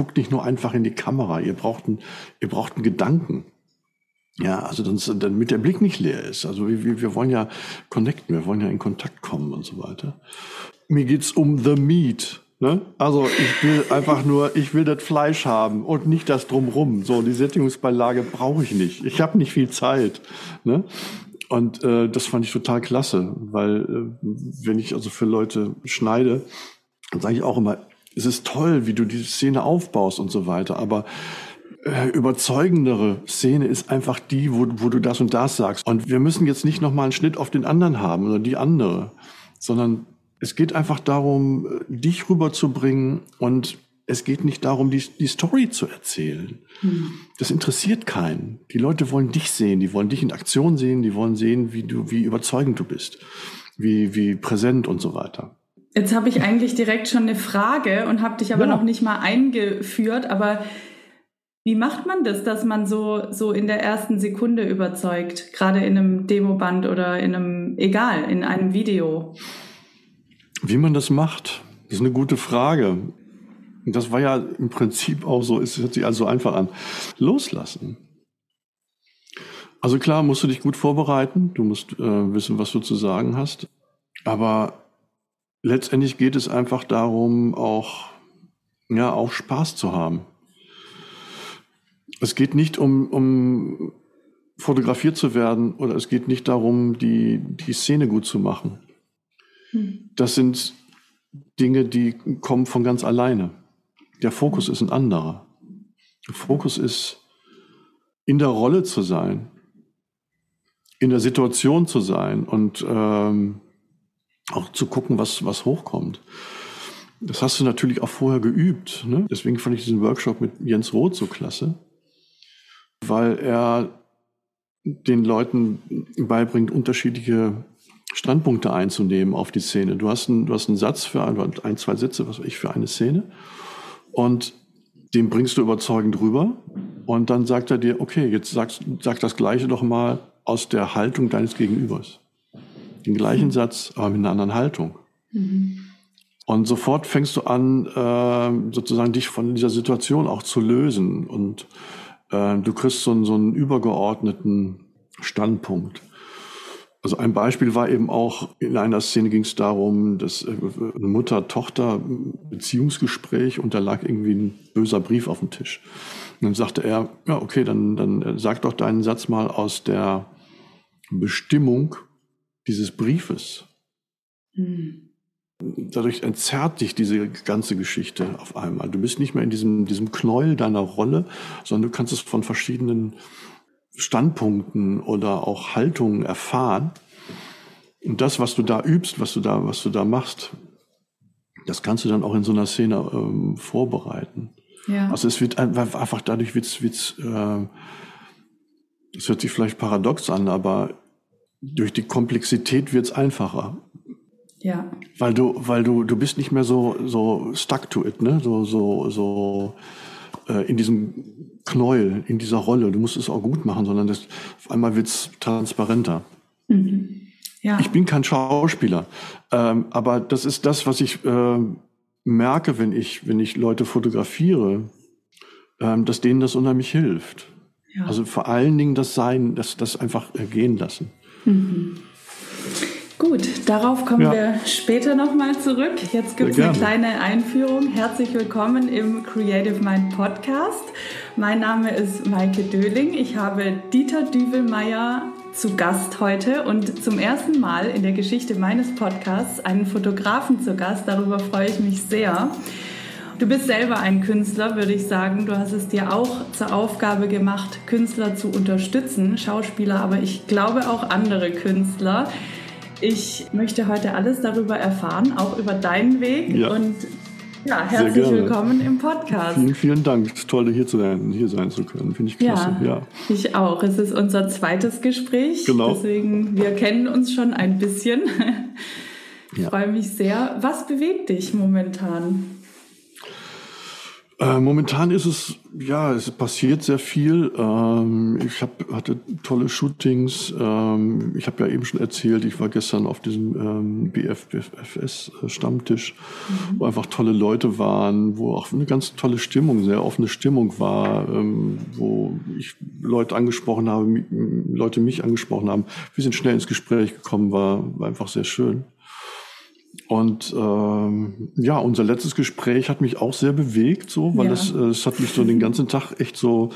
guckt nicht nur einfach in die Kamera, ihr braucht einen, ihr braucht einen Gedanken. Ja, also dann, damit der Blick nicht leer ist. Also wir, wir wollen ja connecten, wir wollen ja in Kontakt kommen und so weiter. Mir geht's um the meat. Ne? Also ich will einfach nur, ich will das Fleisch haben und nicht das drumrum. So, die Sättigungsbeilage brauche ich nicht. Ich habe nicht viel Zeit. Ne? Und äh, das fand ich total klasse, weil äh, wenn ich also für Leute schneide, dann sage ich auch immer, es ist toll, wie du diese Szene aufbaust und so weiter, aber äh, überzeugendere Szene ist einfach die, wo, wo du das und das sagst. Und wir müssen jetzt nicht nochmal einen Schnitt auf den anderen haben oder die andere, sondern es geht einfach darum, äh, dich rüberzubringen und es geht nicht darum, die, die Story zu erzählen. Hm. Das interessiert keinen. Die Leute wollen dich sehen, die wollen dich in Aktion sehen, die wollen sehen, wie du, wie überzeugend du bist, wie, wie präsent und so weiter. Jetzt habe ich eigentlich direkt schon eine Frage und habe dich aber ja. noch nicht mal eingeführt. Aber wie macht man das, dass man so, so in der ersten Sekunde überzeugt? Gerade in einem Demoband oder in einem, egal, in einem Video? Wie man das macht, ist eine gute Frage. Das war ja im Prinzip auch so, es hört sich also einfach an. Loslassen. Also klar, musst du dich gut vorbereiten, du musst äh, wissen, was du zu sagen hast. Aber letztendlich geht es einfach darum, auch, ja, auch Spaß zu haben. Es geht nicht um, um fotografiert zu werden oder es geht nicht darum, die, die Szene gut zu machen. Hm. Das sind Dinge, die kommen von ganz alleine. Der Fokus ist ein anderer. Der Fokus ist, in der Rolle zu sein, in der Situation zu sein und ähm, auch zu gucken, was, was hochkommt. Das hast du natürlich auch vorher geübt. Ne? Deswegen fand ich diesen Workshop mit Jens Roth so klasse, weil er den Leuten beibringt, unterschiedliche Standpunkte einzunehmen auf die Szene. Du hast einen, du hast einen Satz für ein, ein, zwei Sätze, was weiß ich, für eine Szene. Und den bringst du überzeugend rüber. Und dann sagt er dir, okay, jetzt sagst, sag das Gleiche doch mal aus der Haltung deines Gegenübers. Den gleichen mhm. Satz, aber mit einer anderen Haltung. Mhm. Und sofort fängst du an, äh, sozusagen dich von dieser Situation auch zu lösen. Und äh, du kriegst so, einen, so einen übergeordneten Standpunkt. Also ein Beispiel war eben auch, in einer Szene ging es darum, dass äh, eine Mutter-Tochter-Beziehungsgespräch und da lag irgendwie ein böser Brief auf dem Tisch. Und dann sagte er, ja, okay, dann, dann sag doch deinen Satz mal aus der Bestimmung dieses Briefes. Mhm. Dadurch entzerrt dich diese ganze Geschichte auf einmal. Du bist nicht mehr in diesem, diesem Knäuel deiner Rolle, sondern du kannst es von verschiedenen Standpunkten oder auch Haltungen erfahren. Und das, was du da übst, was du da, was du da machst, das kannst du dann auch in so einer Szene ähm, vorbereiten. Ja. Also es wird einfach dadurch wird's, wird's, äh, das hört sich vielleicht paradox an, aber durch die Komplexität wird's einfacher. Ja. Weil du, weil du, du bist nicht mehr so, so stuck to it, ne? So, so, so äh, in diesem Knäuel, in dieser Rolle. Du musst es auch gut machen, sondern das, auf einmal wird es transparenter. Mhm. Ja. Ich bin kein Schauspieler, ähm, aber das ist das, was ich äh, merke, wenn ich, wenn ich Leute fotografiere, ähm, dass denen das unheimlich hilft. Ja. Also vor allen Dingen das Sein, das, das einfach gehen lassen. Mhm. Gut, darauf kommen ja. wir später nochmal zurück. Jetzt gibt es eine kleine Einführung. Herzlich willkommen im Creative Mind Podcast. Mein Name ist Maike Döling. Ich habe Dieter Düvelmeier zu Gast heute und zum ersten Mal in der Geschichte meines Podcasts einen Fotografen zu Gast. Darüber freue ich mich sehr. Du bist selber ein Künstler, würde ich sagen. Du hast es dir auch zur Aufgabe gemacht, Künstler zu unterstützen, Schauspieler, aber ich glaube auch andere Künstler. Ich möchte heute alles darüber erfahren, auch über deinen Weg. Ja. Und ja, herzlich willkommen im Podcast. Vielen, vielen Dank. Toll, hier, zu sein, hier sein zu können. Finde ich klasse. Ja, ja, ich auch. Es ist unser zweites Gespräch. Genau. Deswegen, wir kennen uns schon ein bisschen. Ich ja. freue mich sehr. Was bewegt dich momentan? Äh, momentan ist es, ja, es passiert sehr viel. Ähm, ich hab, hatte tolle Shootings. Ähm, ich habe ja eben schon erzählt, ich war gestern auf diesem ähm, BFFS-Stammtisch, mhm. wo einfach tolle Leute waren, wo auch eine ganz tolle Stimmung, sehr offene Stimmung war, ähm, wo ich Leute angesprochen habe, Leute mich angesprochen haben. Wir sind schnell ins Gespräch gekommen, war, war einfach sehr schön. Und ähm, ja, unser letztes Gespräch hat mich auch sehr bewegt, so, weil ja. es, äh, es hat mich so den ganzen Tag echt so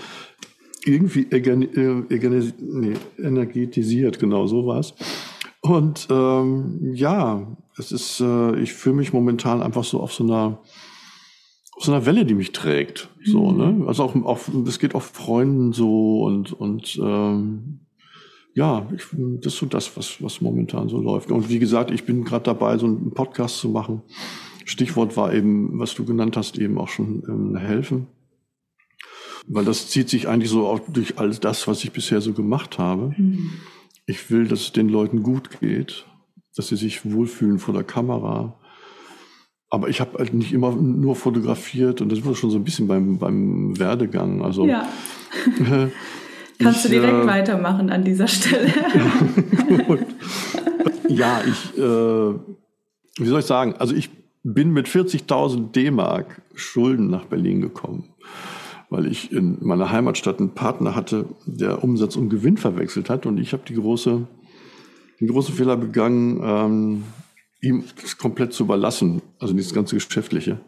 irgendwie äh, nee, energetisiert, genau so war es. Und ähm, ja, es ist, äh, ich fühle mich momentan einfach so auf so einer auf so einer Welle, die mich trägt. So, mhm. ne? Also auch, auch es geht auch Freunden so und und ähm, ja, ich, das ist so das, was, was momentan so läuft. Und wie gesagt, ich bin gerade dabei, so einen Podcast zu machen. Stichwort war eben, was du genannt hast, eben auch schon ähm, helfen. Weil das zieht sich eigentlich so auch durch all das, was ich bisher so gemacht habe. Mhm. Ich will, dass es den Leuten gut geht, dass sie sich wohlfühlen vor der Kamera. Aber ich habe halt nicht immer nur fotografiert und das war schon so ein bisschen beim, beim Werdegang. Also ja. Kannst ich, du direkt äh, weitermachen an dieser Stelle. ja, ich, äh, wie soll ich sagen, also ich bin mit 40.000 D-Mark Schulden nach Berlin gekommen, weil ich in meiner Heimatstadt einen Partner hatte, der Umsatz und Gewinn verwechselt hat und ich habe die große, den großen Fehler begangen, ähm, ihm das komplett zu überlassen, also dieses ganze Geschäftliche.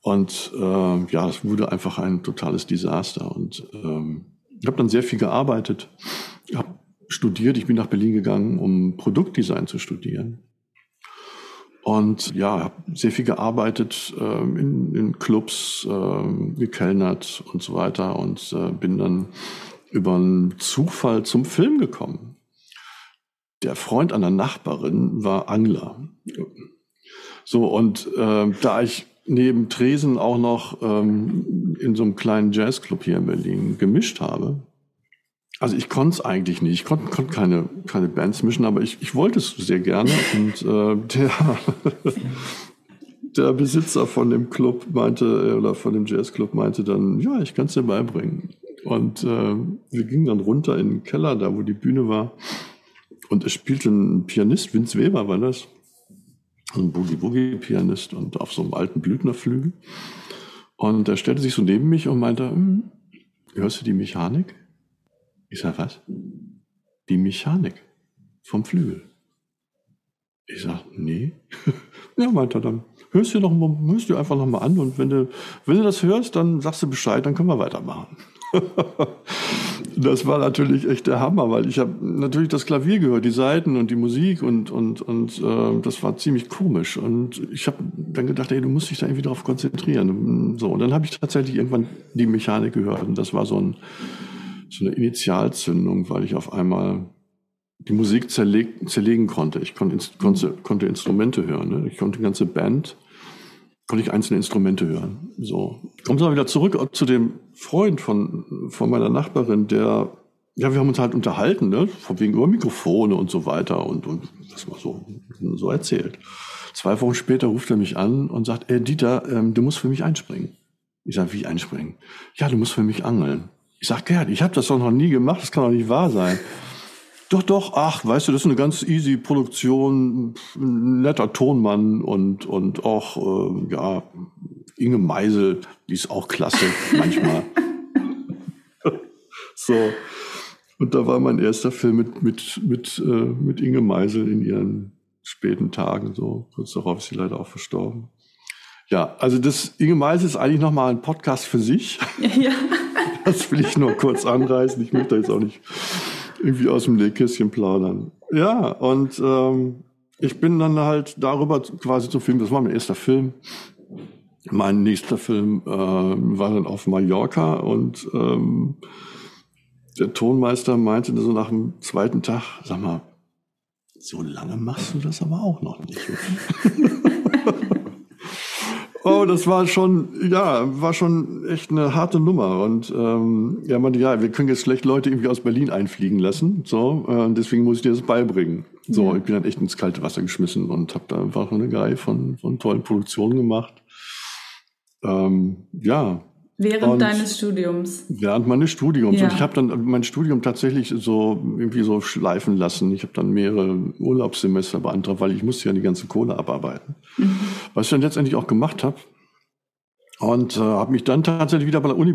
Und äh, ja, es wurde einfach ein totales Desaster und ähm, ich habe dann sehr viel gearbeitet, habe studiert. Ich bin nach Berlin gegangen, um Produktdesign zu studieren. Und ja, habe sehr viel gearbeitet, äh, in, in, Clubs, äh, gekellnert und so weiter und äh, bin dann über einen Zufall zum Film gekommen. Der Freund einer Nachbarin war Angler. So, und äh, da ich neben Tresen auch noch ähm, in so einem kleinen Jazzclub hier in Berlin gemischt habe. Also ich konnte es eigentlich nicht. Ich konnte konnt keine, keine Bands mischen, aber ich, ich wollte es sehr gerne. Und äh, der, der Besitzer von dem Club meinte, äh, oder von dem Jazzclub meinte dann, ja, ich kann es dir beibringen. Und äh, wir gingen dann runter in den Keller, da wo die Bühne war. Und es spielte ein Pianist, Vince Weber war das ein Boogie-Boogie-Pianist und auf so einem alten Blüthnerflügel. Und er stellte sich so neben mich und meinte, hm, hörst du die Mechanik? Ich sag, was? Die Mechanik vom Flügel. Ich sag, nee. ja, meinte er dann. Hörst du, noch hörst du einfach nochmal an und wenn du, wenn du das hörst, dann sagst du Bescheid, dann können wir weitermachen. das war natürlich echt der Hammer, weil ich habe natürlich das Klavier gehört, die Saiten und die Musik und und und äh, das war ziemlich komisch und ich habe dann gedacht, ey, du musst dich da irgendwie drauf konzentrieren. So und dann habe ich tatsächlich irgendwann die Mechanik gehört und das war so, ein, so eine Initialzündung, weil ich auf einmal die Musik zerleg, zerlegen konnte. Ich konnte, konnte, konnte Instrumente hören. Ne? Ich konnte die ganze Band konnte ich einzelne Instrumente hören. So. Kommt mal wieder zurück zu dem Freund von, von meiner Nachbarin, der, ja, wir haben uns halt unterhalten, ne, von wegen über Mikrofone und so weiter und, und was mal so, so erzählt. Zwei Wochen später ruft er mich an und sagt, ey, Dieter, ähm, du musst für mich einspringen. Ich sage, wie einspringen? Ja, du musst für mich angeln. Ich sage, Gerd, ich habe das doch noch nie gemacht, das kann doch nicht wahr sein. Doch, doch, ach, weißt du, das ist eine ganz easy Produktion, ein netter Tonmann und, und auch, äh, ja, Inge Meisel, die ist auch klasse manchmal. so. Und da war mein erster Film mit, mit, mit, äh, mit Inge Meisel in ihren späten Tagen, so. Kurz darauf ist sie leider auch verstorben. Ja, also das Inge Meisel ist eigentlich nochmal ein Podcast für sich. Ja. Das will ich nur kurz anreißen. Ich möchte jetzt auch nicht irgendwie aus dem Nähkästchen plaudern. Ja, und ähm, ich bin dann halt darüber quasi zum Film, das war mein erster Film. Mein nächster Film äh, war dann auf Mallorca und ähm, der Tonmeister meinte so nach dem zweiten Tag, sag mal, so lange machst du das aber auch noch nicht. Oh, das war schon, ja, war schon echt eine harte Nummer. Und ähm, er meinte, ja, wir können jetzt schlecht Leute irgendwie aus Berlin einfliegen lassen. So, äh, deswegen muss ich dir das beibringen. So, ja. ich bin dann echt ins kalte Wasser geschmissen und habe da einfach eine Reihe von, von tollen Produktionen gemacht. Ähm, ja. Während und deines Studiums? Während meines Studiums. Ja. Und ich habe dann mein Studium tatsächlich so irgendwie so schleifen lassen. Ich habe dann mehrere Urlaubssemester beantragt, weil ich musste ja die ganze Kohle abarbeiten. Mhm. Was ich dann letztendlich auch gemacht habe. Und äh, habe mich dann tatsächlich wieder bei der Uni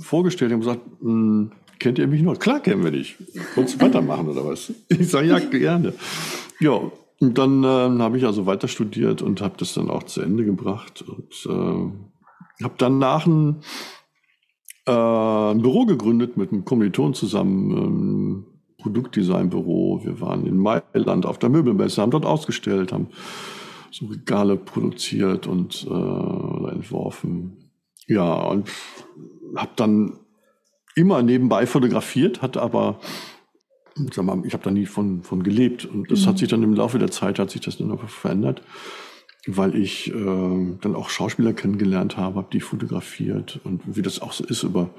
vorgestellt und gesagt, hm, kennt ihr mich noch? Klar kennen wir dich. Wolltest du weitermachen oder was? Ich sage, ja, gerne. Ja, und dann äh, habe ich also weiter studiert und habe das dann auch zu Ende gebracht und äh, habe danach ein, äh, ein Büro gegründet mit einem Kommiliton zusammen, ein Produktdesignbüro. Wir waren in Mailand auf der Möbelmesse, haben dort ausgestellt, haben so Regale produziert und äh, entworfen. Ja, und habe dann immer nebenbei fotografiert, hatte aber mal, ich habe da nie von, von gelebt. Und das mhm. hat sich dann im Laufe der Zeit, hat sich das dann einfach verändert, weil ich äh, dann auch Schauspieler kennengelernt habe, habe die fotografiert und wie das auch so ist über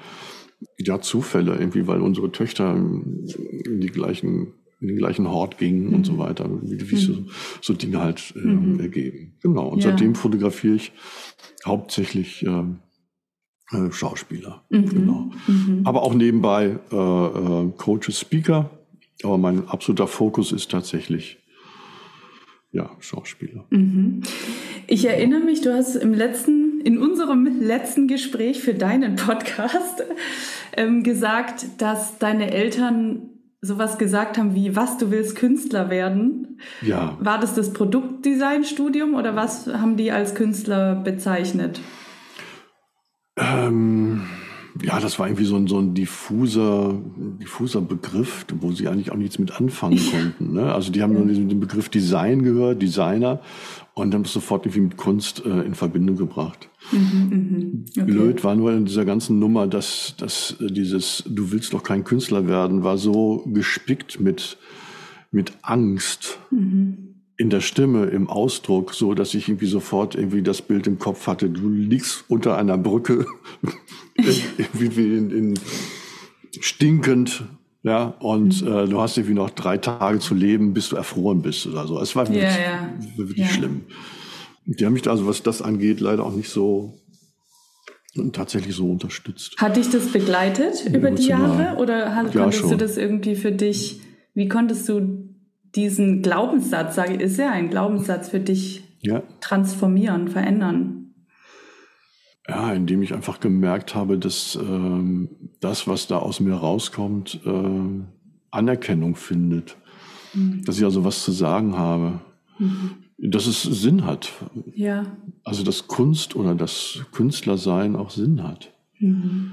ja, Zufälle irgendwie, weil unsere Töchter in die gleichen in den gleichen Hort gingen mhm. und so mhm. weiter, wie, wie mhm. so, so Dinge halt äh, mhm. ergeben. Genau. Und ja. seitdem fotografiere ich hauptsächlich äh, äh, Schauspieler. Mhm. Genau. Mhm. Aber auch nebenbei äh, äh, Coaches, Speaker aber mein absoluter Fokus ist tatsächlich ja, Schauspieler. Mhm. Ich erinnere mich, du hast im letzten, in unserem letzten Gespräch für deinen Podcast ähm, gesagt, dass deine Eltern sowas gesagt haben wie, was, du willst Künstler werden? Ja. War das das Produktdesignstudium oder was haben die als Künstler bezeichnet? Ähm ja, das war irgendwie so ein, so ein diffuser, diffuser Begriff, wo sie eigentlich auch nichts mit anfangen konnten. Ne? Also die haben nur den, den Begriff Design gehört, Designer, und haben das sofort irgendwie mit Kunst äh, in Verbindung gebracht. Mhm, mh. okay. Blöd war nur in dieser ganzen Nummer, dass, dass dieses Du willst doch kein Künstler werden, war so gespickt mit, mit Angst. Mhm in der Stimme, im Ausdruck, so dass ich irgendwie sofort irgendwie das Bild im Kopf hatte. Du liegst unter einer Brücke, irgendwie in, in stinkend, ja, und mhm. äh, du hast irgendwie noch drei Tage zu leben, bis du erfroren bist oder so. Es war wirklich, ja, ja. wirklich ja. schlimm. Die haben mich da, also was das angeht, leider auch nicht so tatsächlich so unterstützt. Hat dich das begleitet über die Jahre oder hast, konntest du das irgendwie für dich, wie konntest du diesen Glaubenssatz, sage ich, ist ja ein Glaubenssatz für dich ja. transformieren, verändern? Ja, indem ich einfach gemerkt habe, dass ähm, das, was da aus mir rauskommt, äh, Anerkennung findet. Mhm. Dass ich also was zu sagen habe. Mhm. Dass es Sinn hat. Ja. Also dass Kunst oder das Künstlersein auch Sinn hat. Mhm.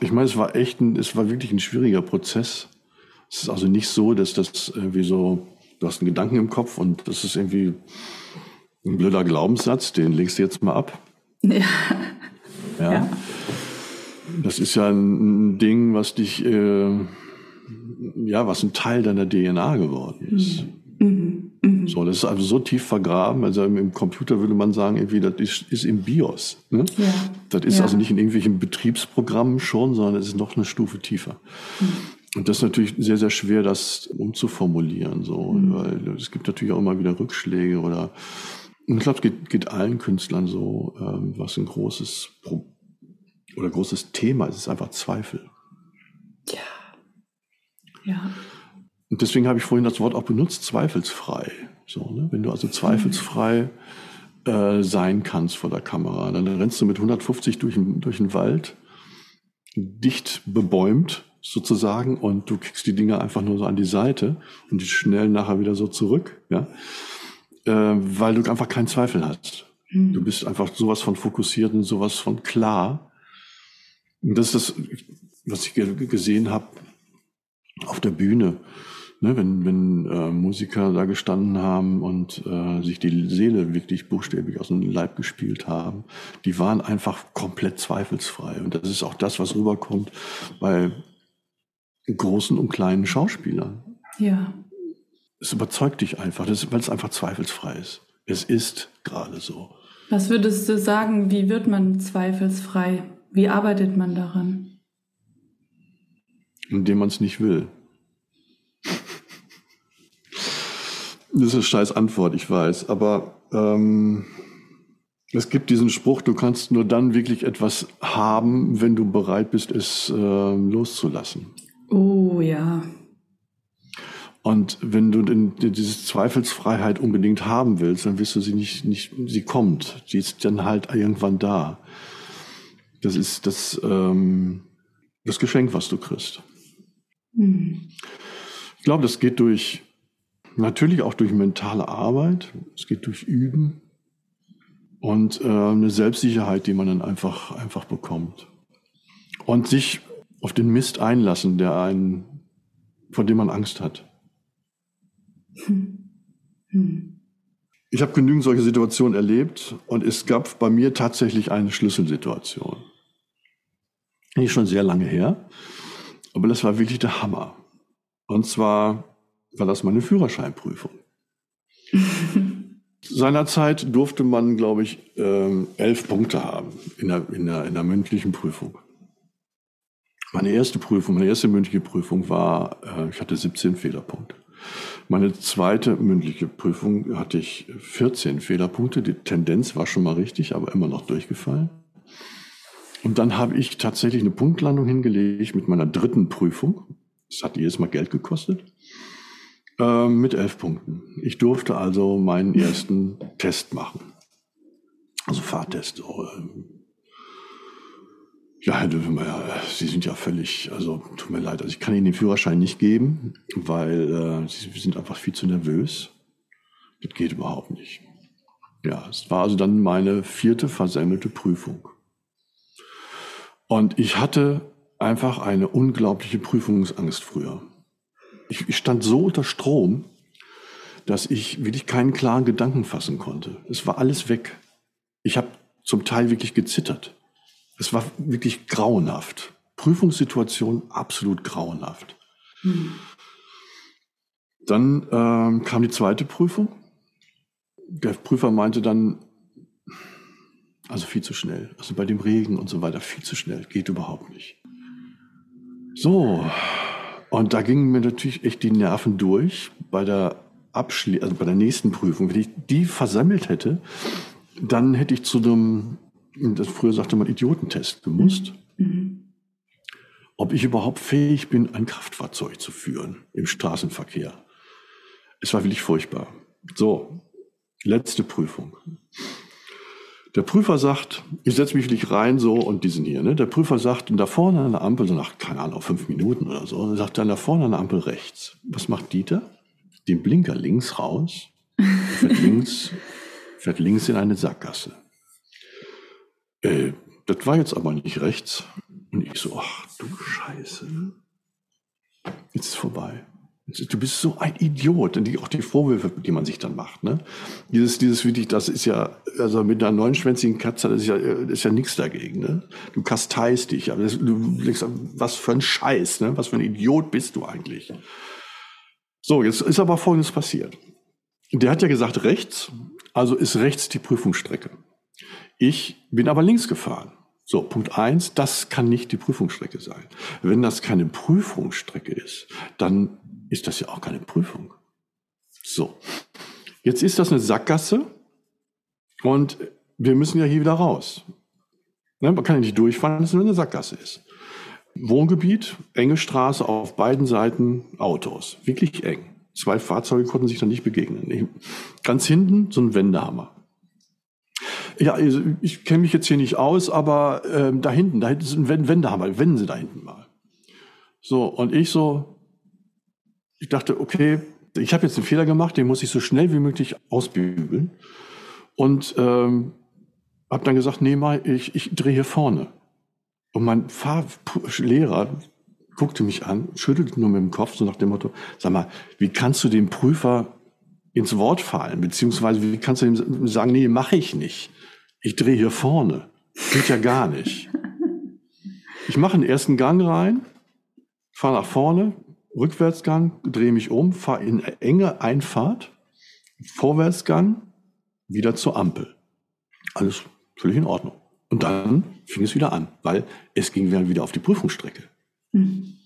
Ich meine, es war echt ein, es war wirklich ein schwieriger Prozess. Es ist also nicht so, dass das irgendwie so, du hast einen Gedanken im Kopf und das ist irgendwie ein blöder Glaubenssatz, den legst du jetzt mal ab. Ja. Ja. ja. Das ist ja ein Ding, was dich, äh, ja, was ein Teil deiner DNA geworden ist. Mhm. Mhm. So, das ist also so tief vergraben. Also im Computer würde man sagen, irgendwie, das ist, ist im BIOS. Ne? Ja. Das ist ja. also nicht in irgendwelchen Betriebsprogrammen schon, sondern es ist noch eine Stufe tiefer. Mhm. Und das ist natürlich sehr, sehr schwer, das umzuformulieren, so, mhm. weil es gibt natürlich auch immer wieder Rückschläge oder, ich glaube, es geht, geht allen Künstlern so, ähm, was ein großes Pro oder großes Thema ist, ist einfach Zweifel. Ja. Ja. Und deswegen habe ich vorhin das Wort auch benutzt, zweifelsfrei. So, ne? Wenn du also zweifelsfrei äh, sein kannst vor der Kamera, dann rennst du mit 150 durch, durch den Wald, dicht bebäumt sozusagen und du kriegst die Dinge einfach nur so an die Seite und die schnell nachher wieder so zurück, ja, äh, weil du einfach keinen Zweifel hast. Mhm. Du bist einfach sowas von fokussiert und sowas von klar. Und das ist das, was ich gesehen habe auf der Bühne. Ne, wenn wenn äh, Musiker da gestanden haben und äh, sich die Seele wirklich buchstäblich aus dem Leib gespielt haben, die waren einfach komplett zweifelsfrei. Und das ist auch das, was rüberkommt bei großen und kleinen Schauspielern. Ja. Es überzeugt dich einfach, weil es einfach zweifelsfrei ist. Es ist gerade so. Was würdest du sagen, wie wird man zweifelsfrei? Wie arbeitet man daran? Indem man es nicht will. Das ist eine scheiß Antwort, ich weiß. Aber ähm, Es gibt diesen Spruch, du kannst nur dann wirklich etwas haben, wenn du bereit bist, es äh, loszulassen. Ja. Und wenn du denn diese Zweifelsfreiheit unbedingt haben willst, dann wirst du sie nicht, nicht, sie kommt. Sie ist dann halt irgendwann da. Das ist das, ähm, das Geschenk, was du kriegst. Mhm. Ich glaube, das geht durch, natürlich auch durch mentale Arbeit. Es geht durch Üben und äh, eine Selbstsicherheit, die man dann einfach, einfach bekommt. Und sich auf den Mist einlassen, der einen, vor dem man Angst hat. Hm. Hm. Ich habe genügend solche Situationen erlebt und es gab bei mir tatsächlich eine Schlüsselsituation. Ist schon sehr lange her, aber das war wirklich der Hammer. Und zwar war das meine Führerscheinprüfung. Seinerzeit durfte man, glaube ich, ähm, elf Punkte haben in der, in, der, in der mündlichen Prüfung. Meine erste Prüfung, meine erste mündliche Prüfung war, äh, ich hatte 17 Fehlerpunkte. Meine zweite mündliche Prüfung hatte ich 14 Fehlerpunkte. Die Tendenz war schon mal richtig, aber immer noch durchgefallen. Und dann habe ich tatsächlich eine Punktlandung hingelegt mit meiner dritten Prüfung. Das hat jedes Mal Geld gekostet. Äh, mit elf Punkten. Ich durfte also meinen ersten Test machen. Also Fahrtest. Äh, ja, Herr Dövemeyer, Sie sind ja völlig, also tut mir leid, also ich kann Ihnen den Führerschein nicht geben, weil äh, Sie sind einfach viel zu nervös. Das geht überhaupt nicht. Ja, es war also dann meine vierte versemmelte Prüfung. Und ich hatte einfach eine unglaubliche Prüfungsangst früher. Ich, ich stand so unter Strom, dass ich wirklich keinen klaren Gedanken fassen konnte. Es war alles weg. Ich habe zum Teil wirklich gezittert. Es war wirklich grauenhaft. Prüfungssituation absolut grauenhaft. Dann ähm, kam die zweite Prüfung. Der Prüfer meinte dann, also viel zu schnell. Also bei dem Regen und so weiter, viel zu schnell. Geht überhaupt nicht. So. Und da gingen mir natürlich echt die Nerven durch bei der Abschli also bei der nächsten Prüfung. Wenn ich die versammelt hätte, dann hätte ich zu einem das früher sagte man Idiotentest gemusst, mhm. ob ich überhaupt fähig bin, ein Kraftfahrzeug zu führen im Straßenverkehr. Es war wirklich furchtbar. So, letzte Prüfung. Der Prüfer sagt, ich setze mich wirklich rein so und diesen hier, ne? Der Prüfer sagt, und da vorne an der Ampel, so nach, keine Ahnung, fünf Minuten oder so, sagt dann da vorne an der Ampel rechts. Was macht Dieter? Den Blinker links raus, fährt links, fährt links in eine Sackgasse äh, das war jetzt aber nicht rechts. Und ich so, ach du Scheiße. Jetzt ist es vorbei. Du bist so ein Idiot. Und die, auch die Vorwürfe, die man sich dann macht. Ne? Dieses, dieses wirklich, das ist ja, also mit einer neunschwänzigen Katze, das ist ja, das ist ja nichts dagegen. Ne? Du kasteist dich. Aber das, du denkst, was für ein Scheiß, ne? was für ein Idiot bist du eigentlich? So, jetzt ist aber Folgendes passiert. Der hat ja gesagt rechts, also ist rechts die Prüfungsstrecke. Ich bin aber links gefahren. So, Punkt eins, das kann nicht die Prüfungsstrecke sein. Wenn das keine Prüfungsstrecke ist, dann ist das ja auch keine Prüfung. So, jetzt ist das eine Sackgasse und wir müssen ja hier wieder raus. Ne, man kann ja nicht durchfahren, wenn es eine Sackgasse ist. Wohngebiet, enge Straße, auf beiden Seiten Autos. Wirklich eng. Zwei Fahrzeuge konnten sich da nicht begegnen. Ganz hinten so ein Wendehammer. Ja, also ich kenne mich jetzt hier nicht aus, aber ähm, da hinten, da hinten sind Wendehammer, wenden Sie da hinten mal. So, und ich so, ich dachte, okay, ich habe jetzt einen Fehler gemacht, den muss ich so schnell wie möglich ausbügeln. Und ähm, habe dann gesagt, nee, mal, ich, ich drehe hier vorne. Und mein Fahrlehrer guckte mich an, schüttelte nur mit dem Kopf, so nach dem Motto, sag mal, wie kannst du dem Prüfer ins Wort fallen? Beziehungsweise wie kannst du ihm sagen, nee, mache ich nicht ich drehe hier vorne. Geht ja gar nicht. Ich mache einen ersten Gang rein, fahre nach vorne, Rückwärtsgang, drehe mich um, fahre in enge Einfahrt, Vorwärtsgang, wieder zur Ampel. Alles völlig in Ordnung. Und dann fing es wieder an, weil es ging wieder auf die Prüfungsstrecke. Mhm.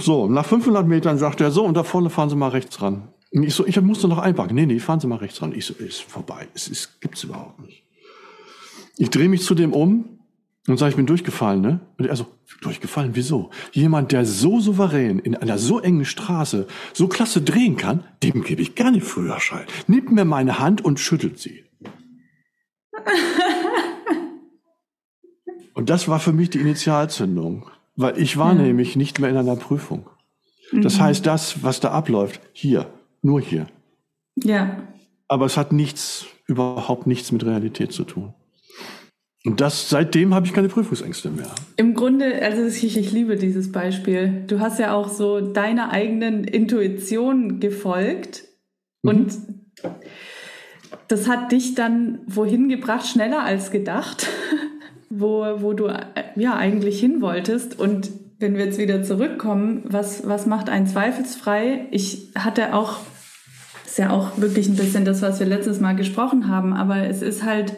So, nach 500 Metern sagt er so, und da vorne fahren Sie mal rechts ran. Ich so, ich musste noch einpacken. Nee, nee, fahren Sie mal rechts ran. Ich so, ist vorbei. Es ist, gibt's überhaupt nicht. Ich drehe mich zu dem um und sage, ich bin durchgefallen, ne? Und er so, durchgefallen, wieso? Jemand, der so souverän in einer so engen Straße so klasse drehen kann, dem gebe ich gerne Führerschein. Nimmt mir meine Hand und schüttelt sie. und das war für mich die Initialzündung, weil ich war ja. nämlich nicht mehr in einer Prüfung. Das mhm. heißt, das, was da abläuft, hier, nur hier. Ja. Aber es hat nichts, überhaupt nichts mit Realität zu tun. Und das, seitdem habe ich keine Prüfungsängste mehr. Im Grunde, also ich, ich liebe dieses Beispiel. Du hast ja auch so deiner eigenen Intuition gefolgt mhm. und das hat dich dann wohin gebracht, schneller als gedacht, wo, wo du ja eigentlich hin wolltest. Und wenn wir jetzt wieder zurückkommen, was, was macht einen zweifelsfrei? Ich hatte auch, ist ja auch wirklich ein bisschen das, was wir letztes Mal gesprochen haben, aber es ist halt,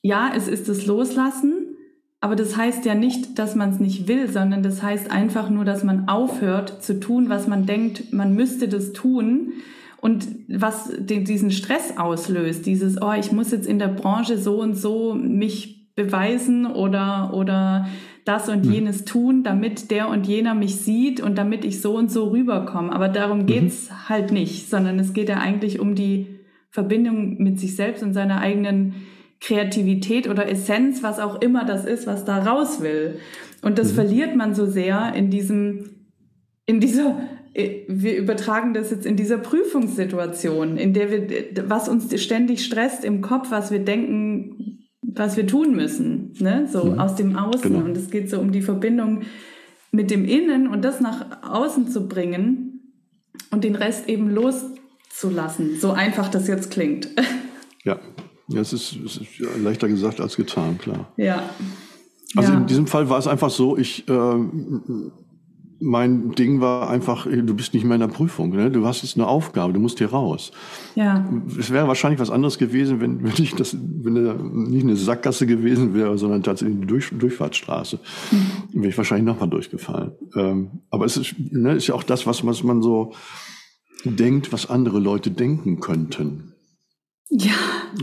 ja, es ist das Loslassen, aber das heißt ja nicht, dass man es nicht will, sondern das heißt einfach nur, dass man aufhört zu tun, was man denkt, man müsste das tun. Und was den, diesen Stress auslöst, dieses, oh, ich muss jetzt in der Branche so und so mich beweisen oder, oder das und hm. jenes tun, damit der und jener mich sieht und damit ich so und so rüberkomme. Aber darum mhm. geht's mhm. halt nicht, sondern es geht ja eigentlich um die Verbindung mit sich selbst und seiner eigenen Kreativität oder Essenz, was auch immer das ist, was da raus will. Und das mhm. verliert man so sehr in diesem, in dieser, äh, wir übertragen das jetzt in dieser Prüfungssituation, in der wir, was uns ständig stresst im Kopf, was wir denken, was wir tun müssen, ne? so mhm. aus dem Außen. Genau. Und es geht so um die Verbindung mit dem Innen und das nach außen zu bringen und den Rest eben loszulassen. So einfach das jetzt klingt. Ja, ja, es ist, es ist leichter gesagt als getan, klar. Ja. Also ja. in diesem Fall war es einfach so, ich, äh, mein Ding war einfach, du bist nicht mehr in der Prüfung, ne? du hast jetzt eine Aufgabe, du musst hier raus. Ja. Es wäre wahrscheinlich was anderes gewesen, wenn, wenn ich das, wenn nicht eine Sackgasse gewesen wäre, sondern tatsächlich eine Durch, Durchfahrtsstraße. Mhm. Wäre ich wahrscheinlich nochmal durchgefallen. Ähm, aber es ist, ne, ist ja auch das, was, was man so denkt, was andere Leute denken könnten. Ja.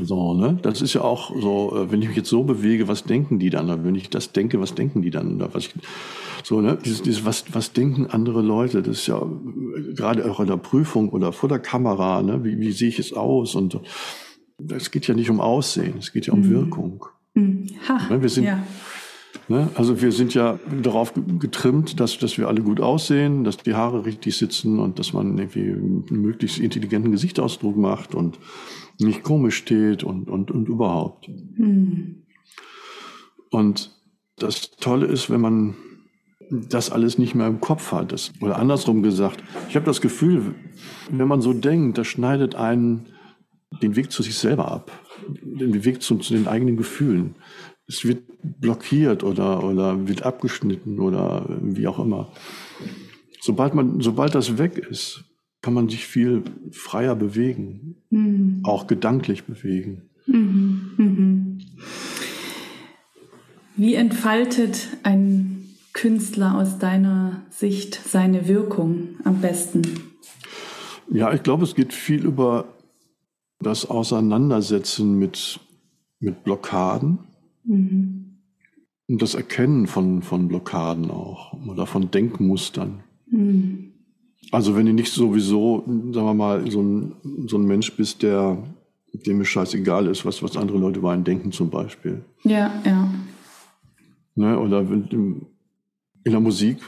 So, ne? Das ist ja auch so, äh, wenn ich mich jetzt so bewege, was denken die dann? Wenn ich das denke, was denken die dann? Was ich, so, ne? Dieses, dieses, was, was denken andere Leute? Das ist ja äh, gerade auch in der Prüfung oder vor der Kamera, ne? Wie, wie sehe ich es aus? Und es geht ja nicht um Aussehen, es geht ja um mhm. Wirkung. Mhm. Ha, ne? Wir sind, ja. Ne? Also wir sind ja darauf getrimmt, dass, dass wir alle gut aussehen, dass die Haare richtig sitzen und dass man irgendwie einen möglichst intelligenten Gesichtsausdruck macht und nicht komisch steht und, und, und überhaupt. Mhm. Und das Tolle ist, wenn man das alles nicht mehr im Kopf hat. Das, oder andersrum gesagt, ich habe das Gefühl, wenn man so denkt, das schneidet einen den Weg zu sich selber ab, den Weg zu, zu den eigenen Gefühlen. Es wird blockiert oder, oder wird abgeschnitten oder wie auch immer. Sobald man, sobald das weg ist, kann man sich viel freier bewegen, mhm. auch gedanklich bewegen. Mhm. Mhm. Wie entfaltet ein Künstler aus deiner Sicht seine Wirkung am besten? Ja, ich glaube, es geht viel über das Auseinandersetzen mit, mit Blockaden mhm. und das Erkennen von, von Blockaden auch oder von Denkmustern. Mhm. Also wenn du nicht sowieso, sagen wir mal, so ein, so ein Mensch bist, der dem es scheißegal ist, was, was andere Leute über einen denken zum Beispiel. Ja, ja. Ne, oder in der Musik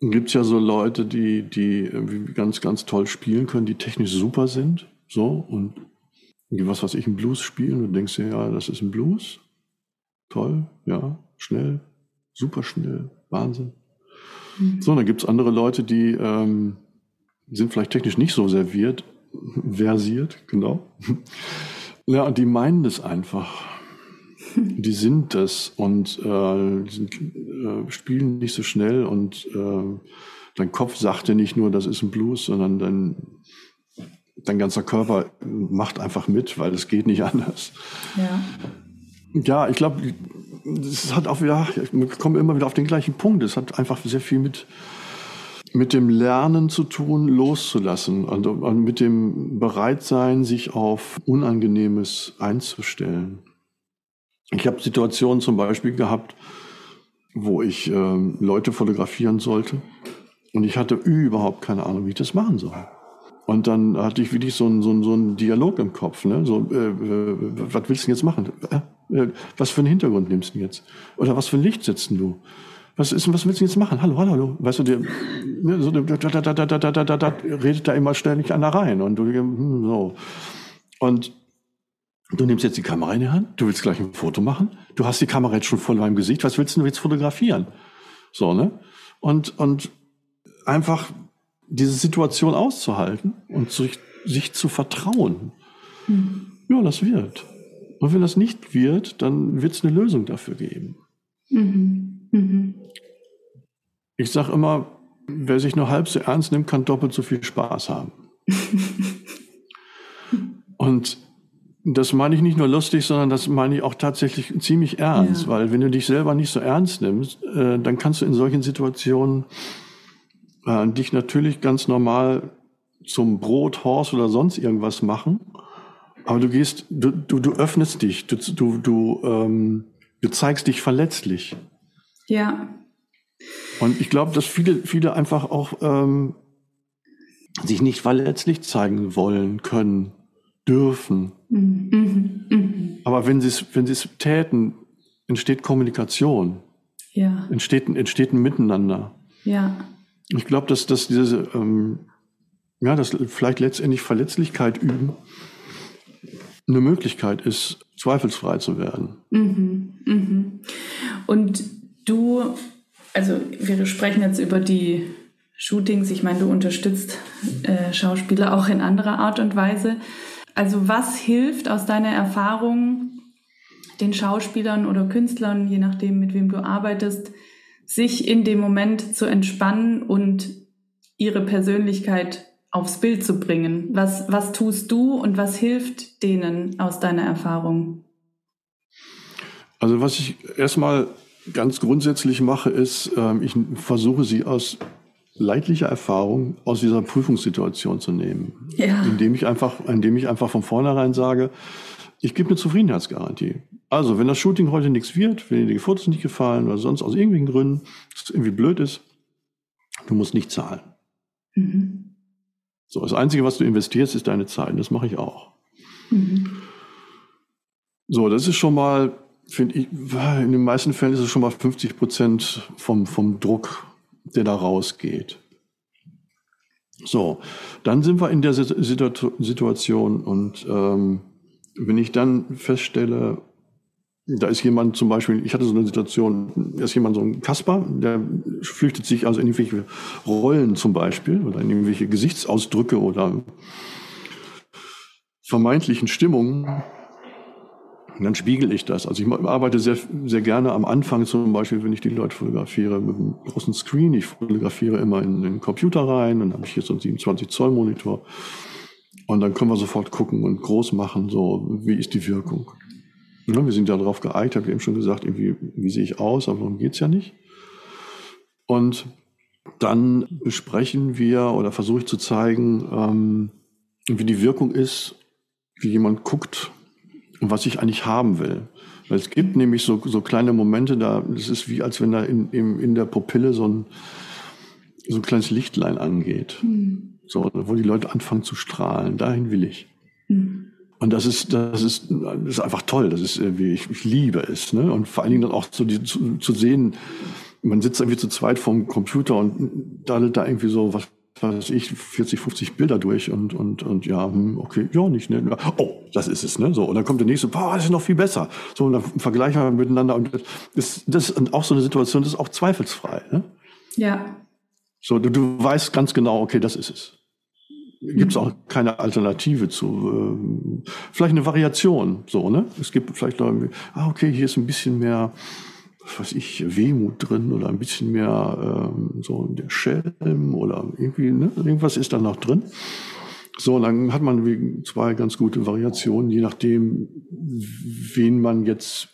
gibt es ja so Leute, die, die ganz, ganz toll spielen können, die technisch super sind. So, und was weiß ich, einen Blues spielen und denkst dir, ja, das ist ein Blues. Toll, ja, schnell, super schnell, Wahnsinn. Mhm. So, dann gibt es andere Leute, die ähm, sind vielleicht technisch nicht so serviert, versiert, genau. ja, und die meinen das einfach. Die sind das und äh, sind, äh, spielen nicht so schnell und äh, dein Kopf sagt dir nicht nur, das ist ein Blues, sondern dein, dein ganzer Körper macht einfach mit, weil es geht nicht anders. Ja. Ja, ich glaube, es hat auch wieder, wir kommen immer wieder auf den gleichen Punkt. Es hat einfach sehr viel mit mit dem Lernen zu tun, loszulassen und, und mit dem Bereitsein, sich auf Unangenehmes einzustellen. Ich habe Situationen zum Beispiel gehabt, wo ich äh, Leute fotografieren sollte und ich hatte überhaupt keine Ahnung, wie ich das machen soll. Und dann hatte ich wirklich so einen, so so einen Dialog im Kopf. Ne? So, äh, äh, was willst du denn jetzt machen? Äh, was für einen Hintergrund nimmst du jetzt? Oder was für ein Licht setzt du? Was ist, was willst du jetzt machen? Hallo, hallo, hallo. Weißt du, der, ne, so, da, da, da, da, da, da, redet da immer ständig einer rein und du, hm, so. Und du nimmst jetzt die Kamera in die Hand, du willst gleich ein Foto machen, du hast die Kamera jetzt schon vor deinem Gesicht, was willst du jetzt fotografieren? So, ne? Und, und einfach diese Situation auszuhalten und sich, sich zu vertrauen. Mhm. Ja, das wird. Und wenn das nicht wird, dann wird es eine Lösung dafür geben. Mhm. Mhm. Ich sage immer, wer sich nur halb so ernst nimmt, kann doppelt so viel Spaß haben. und das meine ich nicht nur lustig, sondern das meine ich auch tatsächlich ziemlich ernst, ja. weil wenn du dich selber nicht so ernst nimmst, äh, dann kannst du in solchen Situationen äh, dich natürlich ganz normal zum Brot, Horst oder sonst irgendwas machen. Aber du gehst, du, du, du öffnest dich, du, du, du, ähm, du zeigst dich verletzlich. Ja. Und ich glaube, dass viele, viele einfach auch ähm, sich nicht verletzlich zeigen wollen, können, dürfen. Mhm. Mhm. mhm. Aber wenn sie es, wenn sie es täten, entsteht Kommunikation. Ja. Entsteht, entsteht ein Miteinander. Ja. Ich glaube, dass, dass diese, ähm, ja, dass vielleicht letztendlich Verletzlichkeit üben eine Möglichkeit ist, zweifelsfrei zu werden. Mhm, mhm. Und du, also wir sprechen jetzt über die Shootings, ich meine, du unterstützt äh, Schauspieler auch in anderer Art und Weise. Also was hilft aus deiner Erfahrung den Schauspielern oder Künstlern, je nachdem, mit wem du arbeitest, sich in dem Moment zu entspannen und ihre Persönlichkeit aufs Bild zu bringen. Was, was tust du und was hilft denen aus deiner Erfahrung? Also was ich erstmal ganz grundsätzlich mache, ist, äh, ich versuche sie aus leidlicher Erfahrung aus dieser Prüfungssituation zu nehmen. Ja. Indem ich einfach, indem ich einfach von vornherein sage, ich gebe eine Zufriedenheitsgarantie. Also, wenn das Shooting heute nichts wird, wenn dir die Fotos nicht gefallen oder sonst aus irgendwelchen Gründen, es irgendwie blöd ist, du musst nicht zahlen. Mhm. So, das Einzige, was du investierst, ist deine Zeit. Das mache ich auch. Mhm. So, das ist schon mal, finde ich, in den meisten Fällen ist es schon mal 50 Prozent vom, vom Druck, der da rausgeht. So, dann sind wir in der Situation und ähm, wenn ich dann feststelle, da ist jemand zum Beispiel, ich hatte so eine Situation, da ist jemand so ein Kasper, der flüchtet sich also in irgendwelche Rollen zum Beispiel oder in irgendwelche Gesichtsausdrücke oder vermeintlichen Stimmungen. Und dann spiegel ich das. Also ich arbeite sehr, sehr gerne am Anfang zum Beispiel, wenn ich die Leute fotografiere, mit einem großen Screen. Ich fotografiere immer in den Computer rein, dann habe ich hier so einen 27 Zoll Monitor. Und dann können wir sofort gucken und groß machen, so wie ist die Wirkung. Ja, wir sind ja darauf geeicht, habe ich eben schon gesagt, irgendwie, wie sehe ich aus, aber darum geht es ja nicht. Und dann besprechen wir oder versuche ich zu zeigen, ähm, wie die Wirkung ist, wie jemand guckt und was ich eigentlich haben will. Weil es gibt nämlich so, so kleine Momente, da es ist wie, als wenn da in, in, in der Pupille so ein, so ein kleines Lichtlein angeht. Mhm. So, wo die Leute anfangen zu strahlen. Dahin will ich. Mhm. Und das ist, das ist, das ist einfach toll. Das ist irgendwie, ich, ich liebe es. Ne? Und vor allen Dingen dann auch so die, zu, zu sehen, man sitzt irgendwie zu zweit vorm Computer und daddelt da irgendwie so, was weiß ich, 40, 50 Bilder durch und, und, und ja, hm, okay, ja, nicht, ne? Oh, das ist es, ne? So, und dann kommt der nächste, boah, das ist noch viel besser. So, und dann vergleichen wir miteinander und das, das ist auch so eine Situation, das ist auch zweifelsfrei, ne? Ja. So, du, du weißt ganz genau, okay, das ist es gibt es auch keine Alternative zu. Äh, vielleicht eine Variation, so, ne? Es gibt vielleicht Leute, ah, okay, hier ist ein bisschen mehr, was weiß ich, Wehmut drin oder ein bisschen mehr ähm, so der Schelm oder irgendwie, ne? Irgendwas ist da noch drin. So, und dann hat man zwei ganz gute Variationen, je nachdem, wen man jetzt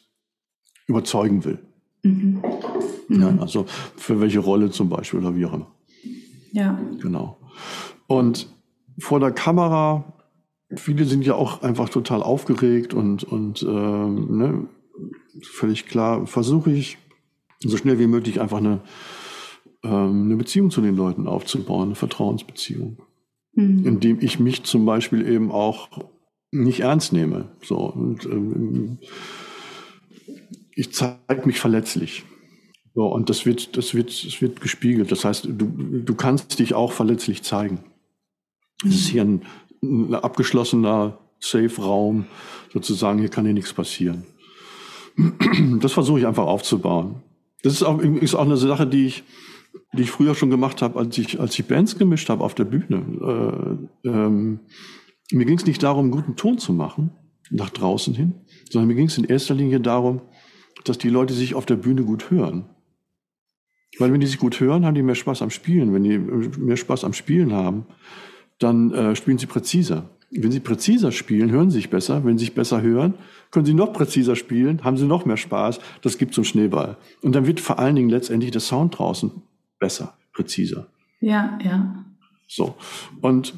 überzeugen will. Mhm. Mhm. Ja, also für welche Rolle zum Beispiel oder wie auch immer. Ja. Genau. Und vor der Kamera, viele sind ja auch einfach total aufgeregt und, und ähm, ne, völlig klar, versuche ich so schnell wie möglich einfach eine, ähm, eine Beziehung zu den Leuten aufzubauen, eine Vertrauensbeziehung. Mhm. Indem ich mich zum Beispiel eben auch nicht ernst nehme. So, und ähm, ich zeige mich verletzlich. So, und das wird, das wird, das wird gespiegelt. Das heißt, du, du kannst dich auch verletzlich zeigen. Es ist hier ein, ein abgeschlossener Safe-Raum, sozusagen, hier kann dir nichts passieren. Das versuche ich einfach aufzubauen. Das ist auch, ist auch eine Sache, die ich, die ich früher schon gemacht habe, als ich, als ich Bands gemischt habe auf der Bühne. Äh, ähm, mir ging es nicht darum, guten Ton zu machen, nach draußen hin, sondern mir ging es in erster Linie darum, dass die Leute sich auf der Bühne gut hören. Weil wenn die sich gut hören, haben die mehr Spaß am Spielen. Wenn die mehr Spaß am Spielen haben, dann äh, spielen sie präziser. Wenn sie präziser spielen, hören sie sich besser. Wenn sie sich besser hören, können sie noch präziser spielen, haben sie noch mehr Spaß. Das gibt so einen Schneeball. Und dann wird vor allen Dingen letztendlich der Sound draußen besser, präziser. Ja, ja. So. Und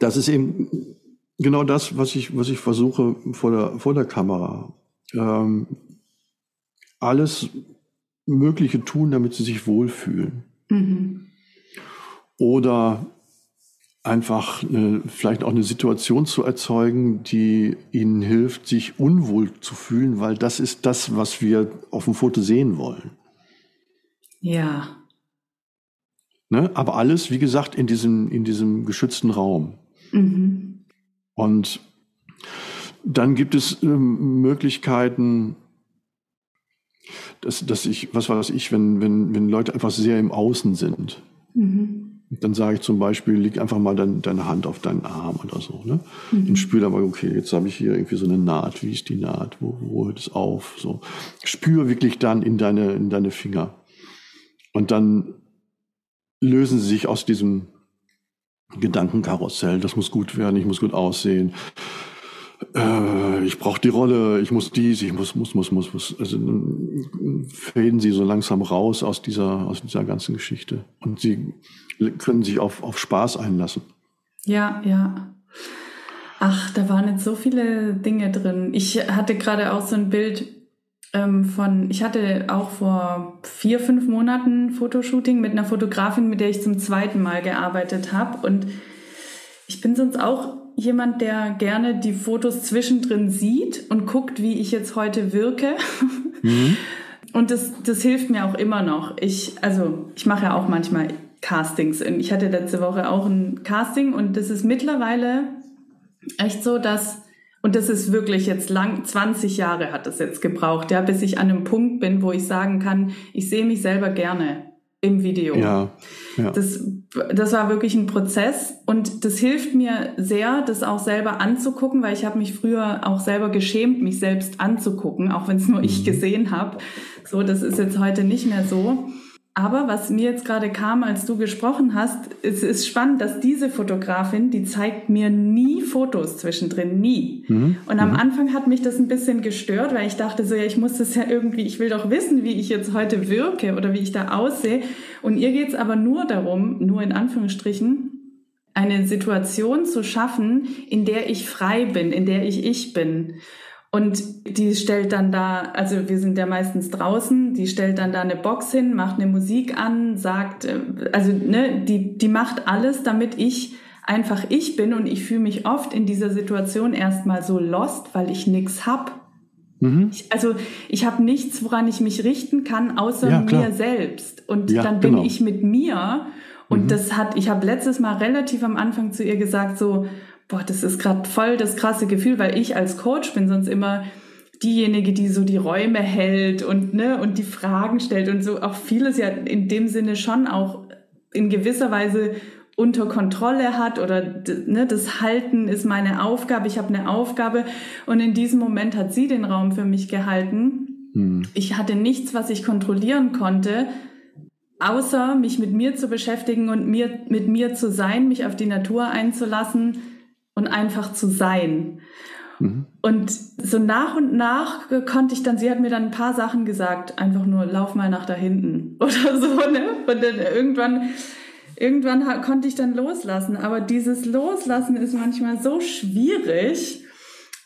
das ist eben genau das, was ich, was ich versuche vor der, vor der Kamera. Ähm, alles Mögliche tun, damit sie sich wohlfühlen. Mhm. Oder einfach eine, vielleicht auch eine Situation zu erzeugen, die ihnen hilft, sich unwohl zu fühlen, weil das ist das, was wir auf dem Foto sehen wollen. Ja. Ne? Aber alles, wie gesagt, in diesem, in diesem geschützten Raum. Mhm. Und dann gibt es ähm, Möglichkeiten, dass, dass ich, was weiß ich, wenn, wenn, wenn Leute einfach sehr im Außen sind. Mhm. Dann sage ich zum Beispiel, leg einfach mal dein, deine Hand auf deinen Arm oder so. Ne? Mhm. Und spüre aber, okay, jetzt habe ich hier irgendwie so eine Naht. Wie ist die Naht? Wo, wo hört es auf? So. Spür wirklich dann in deine, in deine Finger. Und dann lösen sie sich aus diesem Gedankenkarussell. Das muss gut werden, ich muss gut aussehen. Äh, ich brauche die Rolle, ich muss dies, ich muss, muss, muss, muss, muss. Also fäden sie so langsam raus aus dieser, aus dieser ganzen Geschichte. Und sie können sich auf, auf Spaß einlassen. Ja, ja. Ach, da waren jetzt so viele Dinge drin. Ich hatte gerade auch so ein Bild ähm, von, ich hatte auch vor vier, fünf Monaten Fotoshooting mit einer Fotografin, mit der ich zum zweiten Mal gearbeitet habe. Und ich bin sonst auch jemand, der gerne die Fotos zwischendrin sieht und guckt, wie ich jetzt heute wirke. Mhm. Und das, das hilft mir auch immer noch. Ich, also, ich mache ja auch manchmal Castings. Ich hatte letzte Woche auch ein Casting und das ist mittlerweile echt so, dass, und das ist wirklich jetzt lang, 20 Jahre hat das jetzt gebraucht, ja, bis ich an einem Punkt bin, wo ich sagen kann, ich sehe mich selber gerne im Video. Ja, ja. Das, das war wirklich ein Prozess und das hilft mir sehr, das auch selber anzugucken, weil ich habe mich früher auch selber geschämt, mich selbst anzugucken, auch wenn es nur mhm. ich gesehen habe. So, das ist jetzt heute nicht mehr so. Aber was mir jetzt gerade kam, als du gesprochen hast, es ist spannend, dass diese Fotografin, die zeigt mir nie Fotos zwischendrin, nie. Mhm. Und am mhm. Anfang hat mich das ein bisschen gestört, weil ich dachte so, ja, ich muss das ja irgendwie, ich will doch wissen, wie ich jetzt heute wirke oder wie ich da aussehe. Und ihr geht's aber nur darum, nur in Anführungsstrichen, eine Situation zu schaffen, in der ich frei bin, in der ich ich bin. Und die stellt dann da, also wir sind ja meistens draußen, die stellt dann da eine Box hin, macht eine Musik an, sagt, äh, also ne, die, die macht alles, damit ich einfach ich bin und ich fühle mich oft in dieser Situation erstmal so lost, weil ich nichts hab. Mhm. Ich, also ich habe nichts, woran ich mich richten kann, außer ja, mir selbst. Und ja, dann bin genau. ich mit mir. Und mhm. das hat, ich habe letztes Mal relativ am Anfang zu ihr gesagt, so, boah, das ist gerade voll das krasse Gefühl, weil ich als Coach bin sonst immer diejenige, die so die Räume hält und ne und die Fragen stellt und so auch vieles ja in dem Sinne schon auch in gewisser Weise unter Kontrolle hat oder ne, das Halten ist meine Aufgabe, ich habe eine Aufgabe und in diesem Moment hat sie den Raum für mich gehalten. Hm. Ich hatte nichts, was ich kontrollieren konnte, außer mich mit mir zu beschäftigen und mir mit mir zu sein, mich auf die Natur einzulassen und einfach zu sein. Mhm. Und so nach und nach konnte ich dann, sie hat mir dann ein paar Sachen gesagt, einfach nur lauf mal nach da hinten oder so, ne? Und dann irgendwann irgendwann konnte ich dann loslassen. Aber dieses Loslassen ist manchmal so schwierig.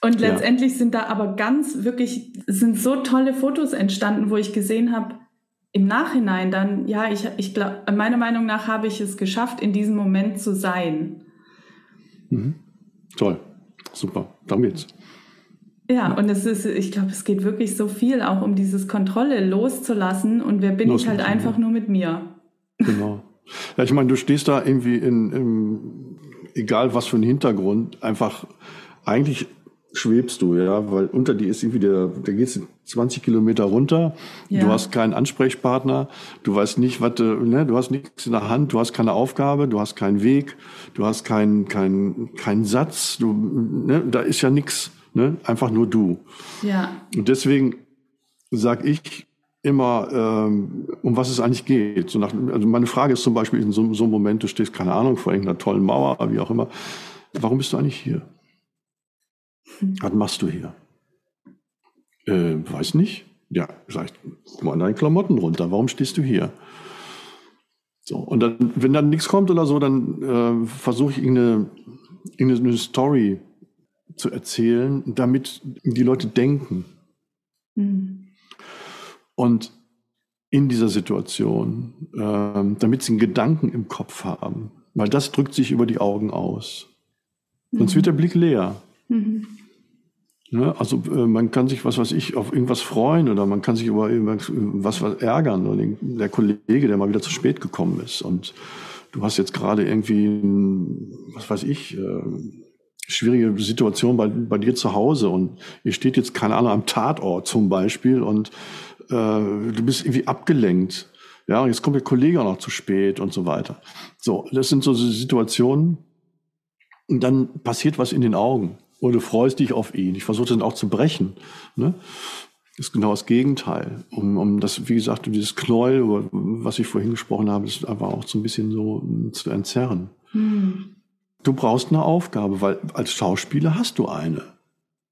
Und letztendlich ja. sind da aber ganz wirklich, sind so tolle Fotos entstanden, wo ich gesehen habe, im Nachhinein dann, ja, ich, ich glaube, meiner Meinung nach habe ich es geschafft, in diesem Moment zu sein. Mhm. Toll, super, darum geht's. Ja, und es ist, ich glaube, es geht wirklich so viel auch um dieses Kontrolle loszulassen und wer bin ich halt einfach nur mit mir. Genau. Ja, ich meine, du stehst da irgendwie in, in egal was für ein Hintergrund, einfach eigentlich schwebst du, ja, weil unter dir ist irgendwie der, da geht's 20 Kilometer runter, ja. du hast keinen Ansprechpartner, du weißt nicht, was du, ne, du hast nichts in der Hand, du hast keine Aufgabe, du hast keinen Weg, du hast keinen keinen keinen Satz, du, ne, da ist ja nichts, ne, einfach nur du. Ja. Und deswegen sag ich immer, ähm, um was es eigentlich geht. So nach, also meine Frage ist zum Beispiel in so, so einem Moment, du stehst, keine Ahnung, vor irgendeiner tollen Mauer, wie auch immer, warum bist du eigentlich hier? Was machst du hier? Äh, weiß nicht. Ja, sag ich, guck mal an deinen Klamotten runter. Warum stehst du hier? So, und dann, wenn dann nichts kommt oder so, dann äh, versuche ich irgendeine, irgendeine Story zu erzählen, damit die Leute denken. Mhm. Und in dieser Situation, äh, damit sie einen Gedanken im Kopf haben, weil das drückt sich über die Augen aus. Sonst mhm. wird der Blick leer. Mhm. Ne? Also äh, man kann sich, was weiß ich, auf irgendwas freuen oder man kann sich über was, was ärgern. Oder der Kollege, der mal wieder zu spät gekommen ist und du hast jetzt gerade irgendwie, was weiß ich, äh, schwierige Situation bei, bei dir zu Hause und ihr steht jetzt, keine Ahnung, am Tatort zum Beispiel und äh, du bist irgendwie abgelenkt. Ja, jetzt kommt der Kollege auch noch zu spät und so weiter. So, das sind so Situationen und dann passiert was in den Augen. Oder du freust dich auf ihn. Ich versuche dann auch zu brechen. Ne? Das ist genau das Gegenteil. Um, um das, wie gesagt, dieses Knäuel, was ich vorhin gesprochen habe, ist einfach auch so ein bisschen so um, zu entzerren. Hm. Du brauchst eine Aufgabe, weil als Schauspieler hast du eine.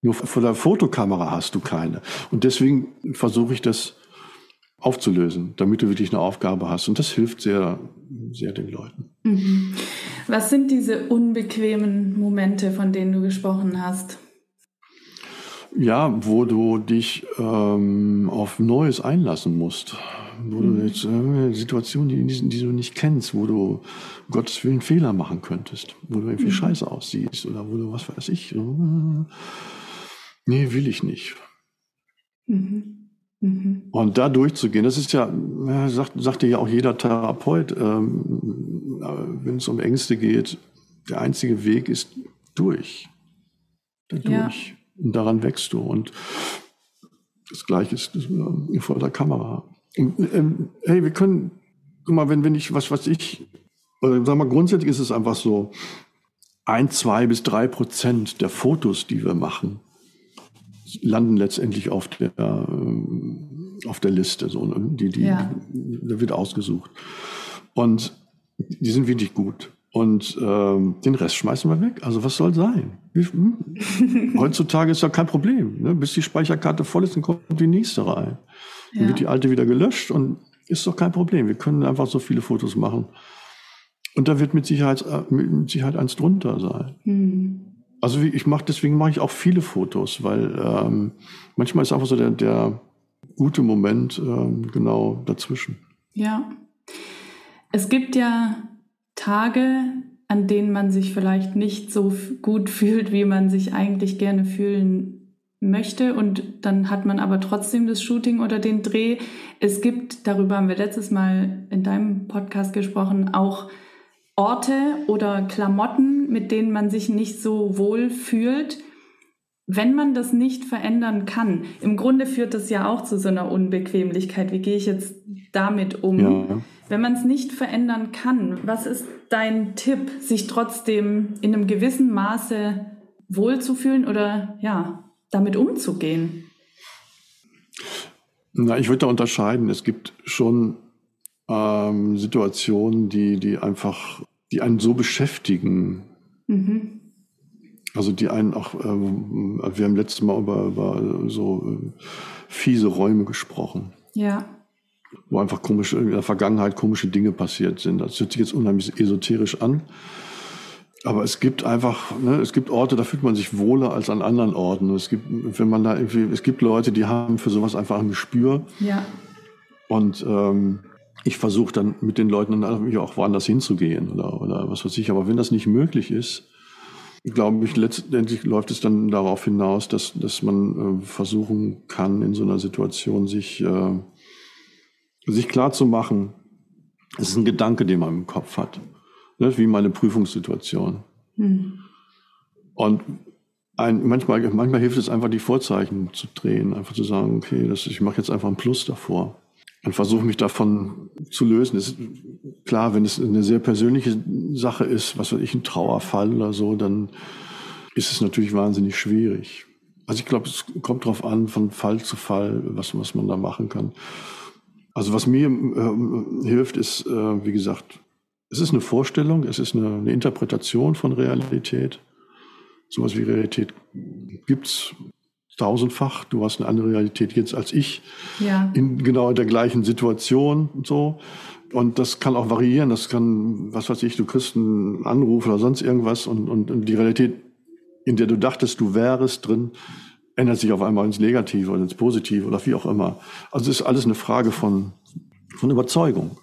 Nur vor der Fotokamera hast du keine. Und deswegen versuche ich das aufzulösen, damit du wirklich eine Aufgabe hast. Und das hilft sehr, sehr den Leuten. Mhm. Was sind diese unbequemen Momente, von denen du gesprochen hast? Ja, wo du dich ähm, auf Neues einlassen musst. Wo mhm. du jetzt äh, Situationen, die, die, du nicht kennst, wo du Gottes Willen Fehler machen könntest, wo du irgendwie mhm. scheiße aussiehst oder wo du, was weiß ich, äh, nee, will ich nicht. Mhm. Mhm. Und da durchzugehen, das ist ja, sagt, sagte ja auch jeder Therapeut, ähm, wenn es um Ängste geht, der einzige Weg ist durch. Dadurch. Ja. Und daran wächst du. Und das Gleiche ist äh, vor der Kamera. Und, ähm, hey, wir können, guck mal, wenn, wenn ich, was was ich, oder sag mal, grundsätzlich ist es einfach so, ein, zwei bis drei Prozent der Fotos, die wir machen, landen letztendlich auf der, äh, auf der Liste. So, ne? die, die, ja. Da wird ausgesucht. Und die sind wirklich gut. Und ähm, den Rest schmeißen wir weg. Also was soll sein? Hm? Heutzutage ist ja kein Problem. Ne? Bis die Speicherkarte voll ist, dann kommt die nächste rein. Dann ja. wird die alte wieder gelöscht und ist doch kein Problem. Wir können einfach so viele Fotos machen. Und da wird mit Sicherheit, äh, mit Sicherheit eins drunter sein. Mhm. Also ich mache deswegen mache ich auch viele Fotos, weil ähm, manchmal ist einfach so der, der gute Moment ähm, genau dazwischen. Ja. Es gibt ja Tage, an denen man sich vielleicht nicht so gut fühlt, wie man sich eigentlich gerne fühlen möchte. Und dann hat man aber trotzdem das Shooting oder den Dreh. Es gibt, darüber haben wir letztes Mal in deinem Podcast gesprochen, auch Orte oder Klamotten, mit denen man sich nicht so wohl fühlt, wenn man das nicht verändern kann. Im Grunde führt das ja auch zu so einer Unbequemlichkeit. Wie gehe ich jetzt damit um? Ja. Wenn man es nicht verändern kann, was ist dein Tipp, sich trotzdem in einem gewissen Maße wohlzufühlen oder ja, damit umzugehen? Na, ich würde da unterscheiden. Es gibt schon ähm, Situationen, die, die einfach die einen so beschäftigen. Mhm. Also die einen auch, ähm, wir haben letztes Mal über, über so äh, fiese Räume gesprochen. Ja. wo einfach komische, in der Vergangenheit komische Dinge passiert sind. Das hört sich jetzt unheimlich esoterisch an. Aber es gibt einfach, ne, es gibt Orte, da fühlt man sich wohler als an anderen Orten. Es gibt, wenn man da irgendwie, es gibt Leute, die haben für sowas einfach ein Gespür. Ja. Und ähm, ich versuche dann mit den Leuten dann auch woanders hinzugehen oder, oder was weiß ich. Aber wenn das nicht möglich ist, glaube ich, letztendlich läuft es dann darauf hinaus, dass, dass man äh, versuchen kann, in so einer Situation sich, äh, sich klar zu machen, es ist ein Gedanke, den man im Kopf hat. Ne? Wie meine Prüfungssituation. Hm. Und ein, manchmal, manchmal hilft es einfach, die Vorzeichen zu drehen, einfach zu sagen, okay, das, ich mache jetzt einfach ein Plus davor und versuche mich davon zu lösen. ist klar, wenn es eine sehr persönliche Sache ist, was weiß ich, ein Trauerfall oder so, dann ist es natürlich wahnsinnig schwierig. Also ich glaube, es kommt darauf an, von Fall zu Fall, was, was man da machen kann. Also was mir äh, hilft, ist, äh, wie gesagt, es ist eine Vorstellung, es ist eine, eine Interpretation von Realität. Sowas wie Realität gibt's tausendfach. Du hast eine andere Realität jetzt als ich. Ja. In genau der gleichen Situation und so. Und das kann auch variieren. Das kann, was weiß ich, du kriegst einen Anruf oder sonst irgendwas und, und, und die Realität, in der du dachtest, du wärst drin, ändert sich auf einmal ins Negative oder ins Positive oder wie auch immer. Also es ist alles eine Frage von, von Überzeugung.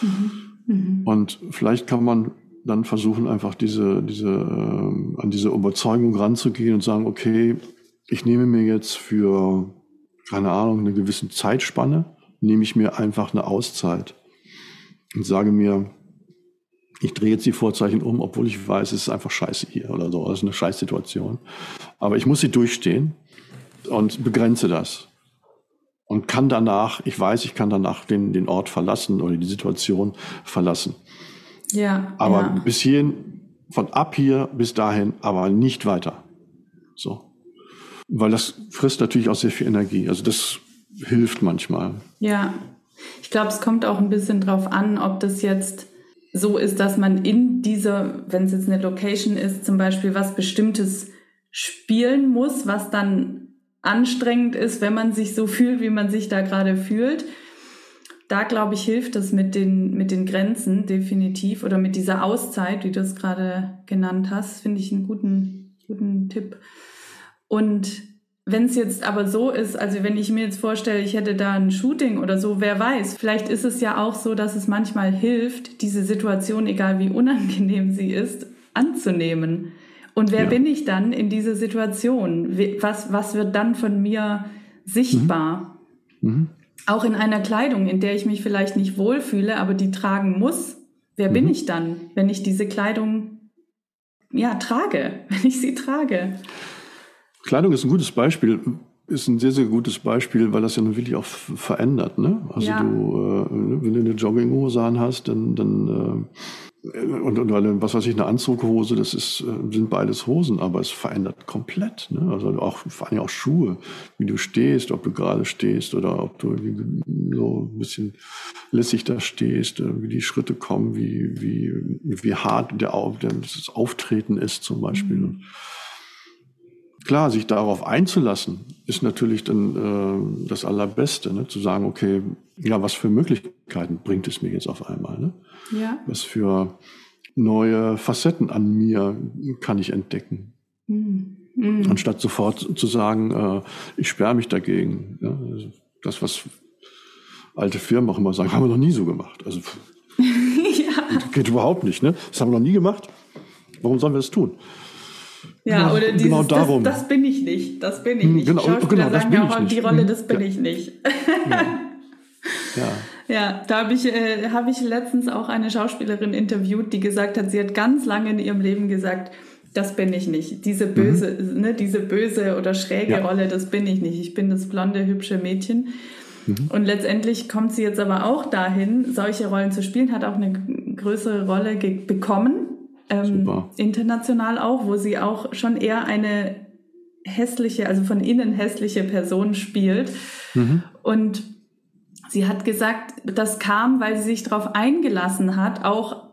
Mhm. Mhm. Und vielleicht kann man dann versuchen, einfach diese, diese, äh, an diese Überzeugung ranzugehen und sagen, okay, ich nehme mir jetzt für, keine Ahnung, eine gewisse Zeitspanne, nehme ich mir einfach eine Auszeit und sage mir, ich drehe jetzt die Vorzeichen um, obwohl ich weiß, es ist einfach scheiße hier oder so, das ist eine Scheißsituation. Aber ich muss sie durchstehen und begrenze das. Und kann danach, ich weiß, ich kann danach den, den Ort verlassen oder die Situation verlassen. Ja. Aber ja. bis hierhin, von ab hier bis dahin, aber nicht weiter. So weil das frisst natürlich auch sehr viel Energie. Also das hilft manchmal. Ja, ich glaube, es kommt auch ein bisschen drauf an, ob das jetzt so ist, dass man in dieser, wenn es jetzt eine Location ist, zum Beispiel was Bestimmtes spielen muss, was dann anstrengend ist, wenn man sich so fühlt, wie man sich da gerade fühlt. Da glaube ich, hilft das mit den, mit den Grenzen definitiv oder mit dieser Auszeit, wie du es gerade genannt hast, finde ich einen guten, guten Tipp. Und wenn es jetzt aber so ist, also wenn ich mir jetzt vorstelle, ich hätte da ein Shooting oder so, wer weiß, vielleicht ist es ja auch so, dass es manchmal hilft, diese Situation, egal wie unangenehm sie ist, anzunehmen. Und wer ja. bin ich dann in dieser Situation? Was, was wird dann von mir sichtbar? Mhm. Mhm. Auch in einer Kleidung, in der ich mich vielleicht nicht wohlfühle, aber die tragen muss. Wer mhm. bin ich dann, wenn ich diese Kleidung ja trage, wenn ich sie trage? Kleidung ist ein gutes Beispiel, ist ein sehr, sehr gutes Beispiel, weil das ja nun wirklich auch verändert. Ne? Also ja. du, äh, wenn du eine Jogginghose anhast, dann, dann äh, und, und eine, was weiß ich, eine Anzughose, das ist, äh, sind beides Hosen, aber es verändert komplett. Ne? Also auch vor allem auch Schuhe, wie du stehst, ob du gerade stehst oder ob du so ein bisschen lässig da stehst, äh, wie die Schritte kommen, wie, wie, wie hart der, der das Auftreten ist zum Beispiel. Mhm. Klar, sich darauf einzulassen, ist natürlich dann äh, das Allerbeste, ne? zu sagen, okay, ja, was für Möglichkeiten bringt es mir jetzt auf einmal? Ne? Ja. Was für neue Facetten an mir kann ich entdecken? Mhm. Mhm. Anstatt sofort zu sagen, äh, ich sperre mich dagegen. Ja? Also das, was alte Firmen auch immer sagen, haben wir noch nie so gemacht. Also ja. geht überhaupt nicht. Ne? Das haben wir noch nie gemacht. Warum sollen wir das tun? Ja, oder dieses, genau darum. Das, das, bin ich nicht, das bin ich hm, nicht. Genau, Schauspieler genau, sagen ja auch, die Rolle, das bin ja. ich nicht. Ja. ja. da habe ich, äh, hab ich letztens auch eine Schauspielerin interviewt, die gesagt hat, sie hat ganz lange in ihrem Leben gesagt, das bin ich nicht. Diese mhm. böse, mhm. ne, diese böse oder schräge ja. Rolle, das bin ich nicht. Ich bin das blonde, hübsche Mädchen. Mhm. Und letztendlich kommt sie jetzt aber auch dahin, solche Rollen zu spielen, hat auch eine größere Rolle bekommen ähm, international auch, wo sie auch schon eher eine hässliche, also von innen hässliche Person spielt. Mhm. Und sie hat gesagt, das kam, weil sie sich darauf eingelassen hat, auch,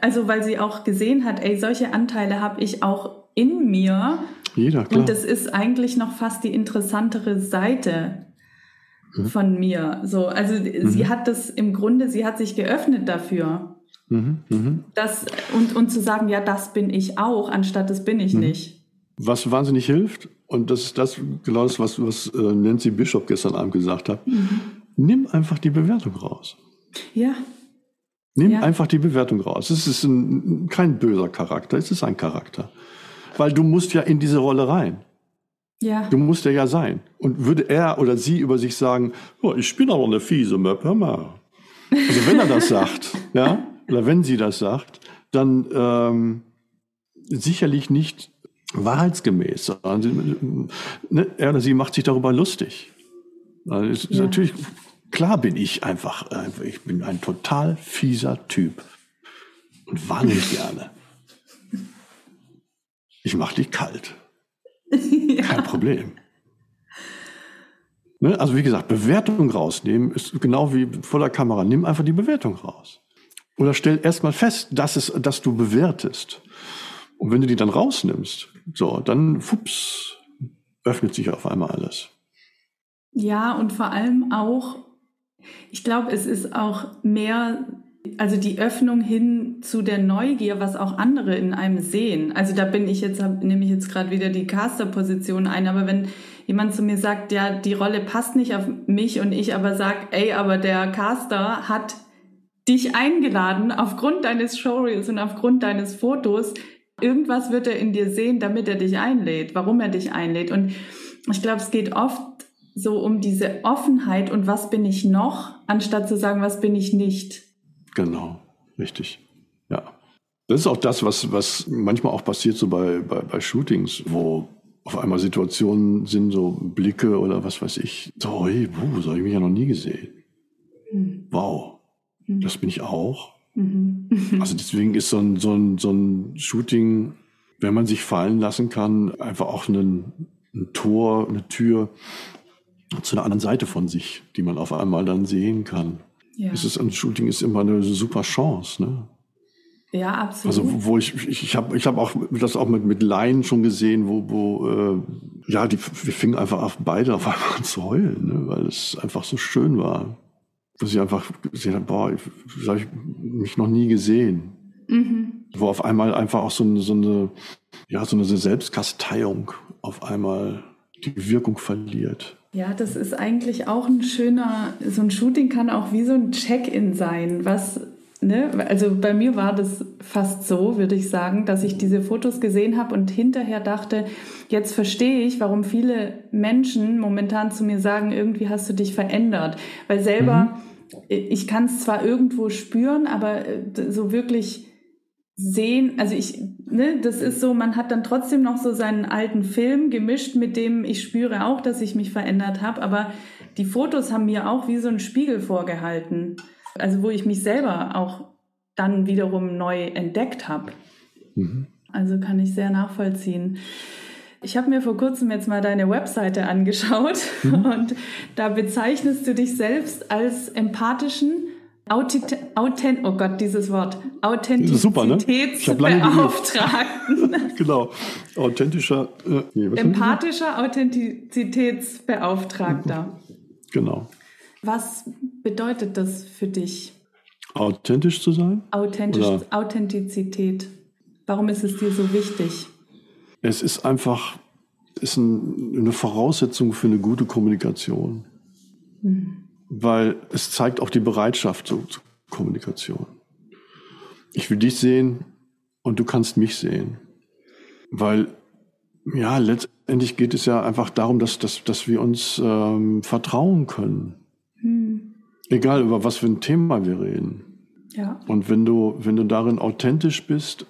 also weil sie auch gesehen hat, ey, solche Anteile habe ich auch in mir. Jeder, klar. Und das ist eigentlich noch fast die interessantere Seite. mhm. von mir. So, also mhm. sie hat das im Grunde, sie hat sich geöffnet dafür. Mhm. mhm. Das, und, und zu sagen, ja, das bin ich auch, anstatt das bin ich mhm. nicht. Was wahnsinnig hilft, und das ist das, genau das, was, was äh, Nancy Bishop gestern Abend gesagt hat, mhm. nimm einfach die Bewertung raus. Ja. Nimm ja. einfach die Bewertung raus. Es ist ein, kein böser Charakter, es ist ein Charakter. Weil du musst ja in diese Rolle rein. Ja. Du musst ja ja sein. Und würde er oder sie über sich sagen, oh, ich bin aber eine fiese Möp, hör mal. Also wenn er das sagt, ja, oder wenn sie das sagt, dann ähm, sicherlich nicht wahrheitsgemäß, sondern sie, ne, er oder sie macht sich darüber lustig. Also ist ja. natürlich, klar bin ich einfach, ich bin ein total fieser Typ und wahnsinnig gerne. Ich mache dich kalt. ja. Kein Problem. Ne? Also wie gesagt, Bewertung rausnehmen ist genau wie vor der Kamera. Nimm einfach die Bewertung raus. Oder stell erstmal fest, dass, es, dass du bewertest. Und wenn du die dann rausnimmst, so, dann fups, öffnet sich auf einmal alles. Ja, und vor allem auch, ich glaube, es ist auch mehr, also die Öffnung hin zu der Neugier, was auch andere in einem sehen. Also da bin ich jetzt, nehme ich jetzt gerade wieder die Caster-Position ein, aber wenn jemand zu mir sagt, ja, die Rolle passt nicht auf mich und ich aber sag, ey, aber der Caster hat dich eingeladen aufgrund deines Showreels und aufgrund deines Fotos, Irgendwas wird er in dir sehen, damit er dich einlädt, warum er dich einlädt. Und ich glaube, es geht oft so um diese Offenheit und was bin ich noch, anstatt zu sagen, was bin ich nicht. Genau, richtig. Ja. Das ist auch das, was, was manchmal auch passiert so bei, bei, bei Shootings, wo auf einmal Situationen sind, so Blicke oder was weiß ich. So, hey, wuh, so habe ich mich ja noch nie gesehen. Hm. Wow, das bin ich auch. Mhm. also deswegen ist so ein, so, ein, so ein Shooting, wenn man sich fallen lassen kann, einfach auch ein, ein Tor, eine Tür zu einer anderen Seite von sich, die man auf einmal dann sehen kann. Ja. Es ist, ein Shooting ist immer eine super Chance, ne? Ja, absolut. Also wo ich ich, ich habe ich hab auch das auch mit mit Laien schon gesehen, wo wo äh, ja die wir fingen einfach auf beide auf einmal an zu heulen, ne, weil es einfach so schön war wo sie einfach gesehen hat, boah, das habe ich mich noch nie gesehen. Mhm. Wo auf einmal einfach auch so eine, so eine, ja, so eine Selbstkasteiung auf einmal die Wirkung verliert. Ja, das ist eigentlich auch ein schöner, so ein Shooting kann auch wie so ein Check-in sein, was Ne? Also bei mir war das fast so, würde ich sagen, dass ich diese Fotos gesehen habe und hinterher dachte, jetzt verstehe ich, warum viele Menschen momentan zu mir sagen, irgendwie hast du dich verändert. Weil selber, mhm. ich kann es zwar irgendwo spüren, aber äh, so wirklich sehen, also ich, ne, das ist so, man hat dann trotzdem noch so seinen alten Film gemischt, mit dem ich spüre auch, dass ich mich verändert habe, aber die Fotos haben mir auch wie so ein Spiegel vorgehalten. Also wo ich mich selber auch dann wiederum neu entdeckt habe. Mhm. Also kann ich sehr nachvollziehen. Ich habe mir vor kurzem jetzt mal deine Webseite angeschaut mhm. und da bezeichnest du dich selbst als empathischen Authent Authent oh Gott, dieses Wort. Authentizitätsbeauftragten. Ne? genau. Authentischer. Äh, nee, Empathischer Authentizitätsbeauftragter. Genau. Was bedeutet das für dich? Authentisch zu sein? Authentisch, Authentizität. Warum ist es dir so wichtig? Es ist einfach ist ein, eine Voraussetzung für eine gute Kommunikation. Mhm. Weil es zeigt auch die Bereitschaft zur, zur Kommunikation. Ich will dich sehen und du kannst mich sehen. Weil, ja, letztendlich geht es ja einfach darum, dass, dass, dass wir uns ähm, vertrauen können. Egal, über was für ein Thema wir reden. Ja. Und wenn du, wenn du darin authentisch bist,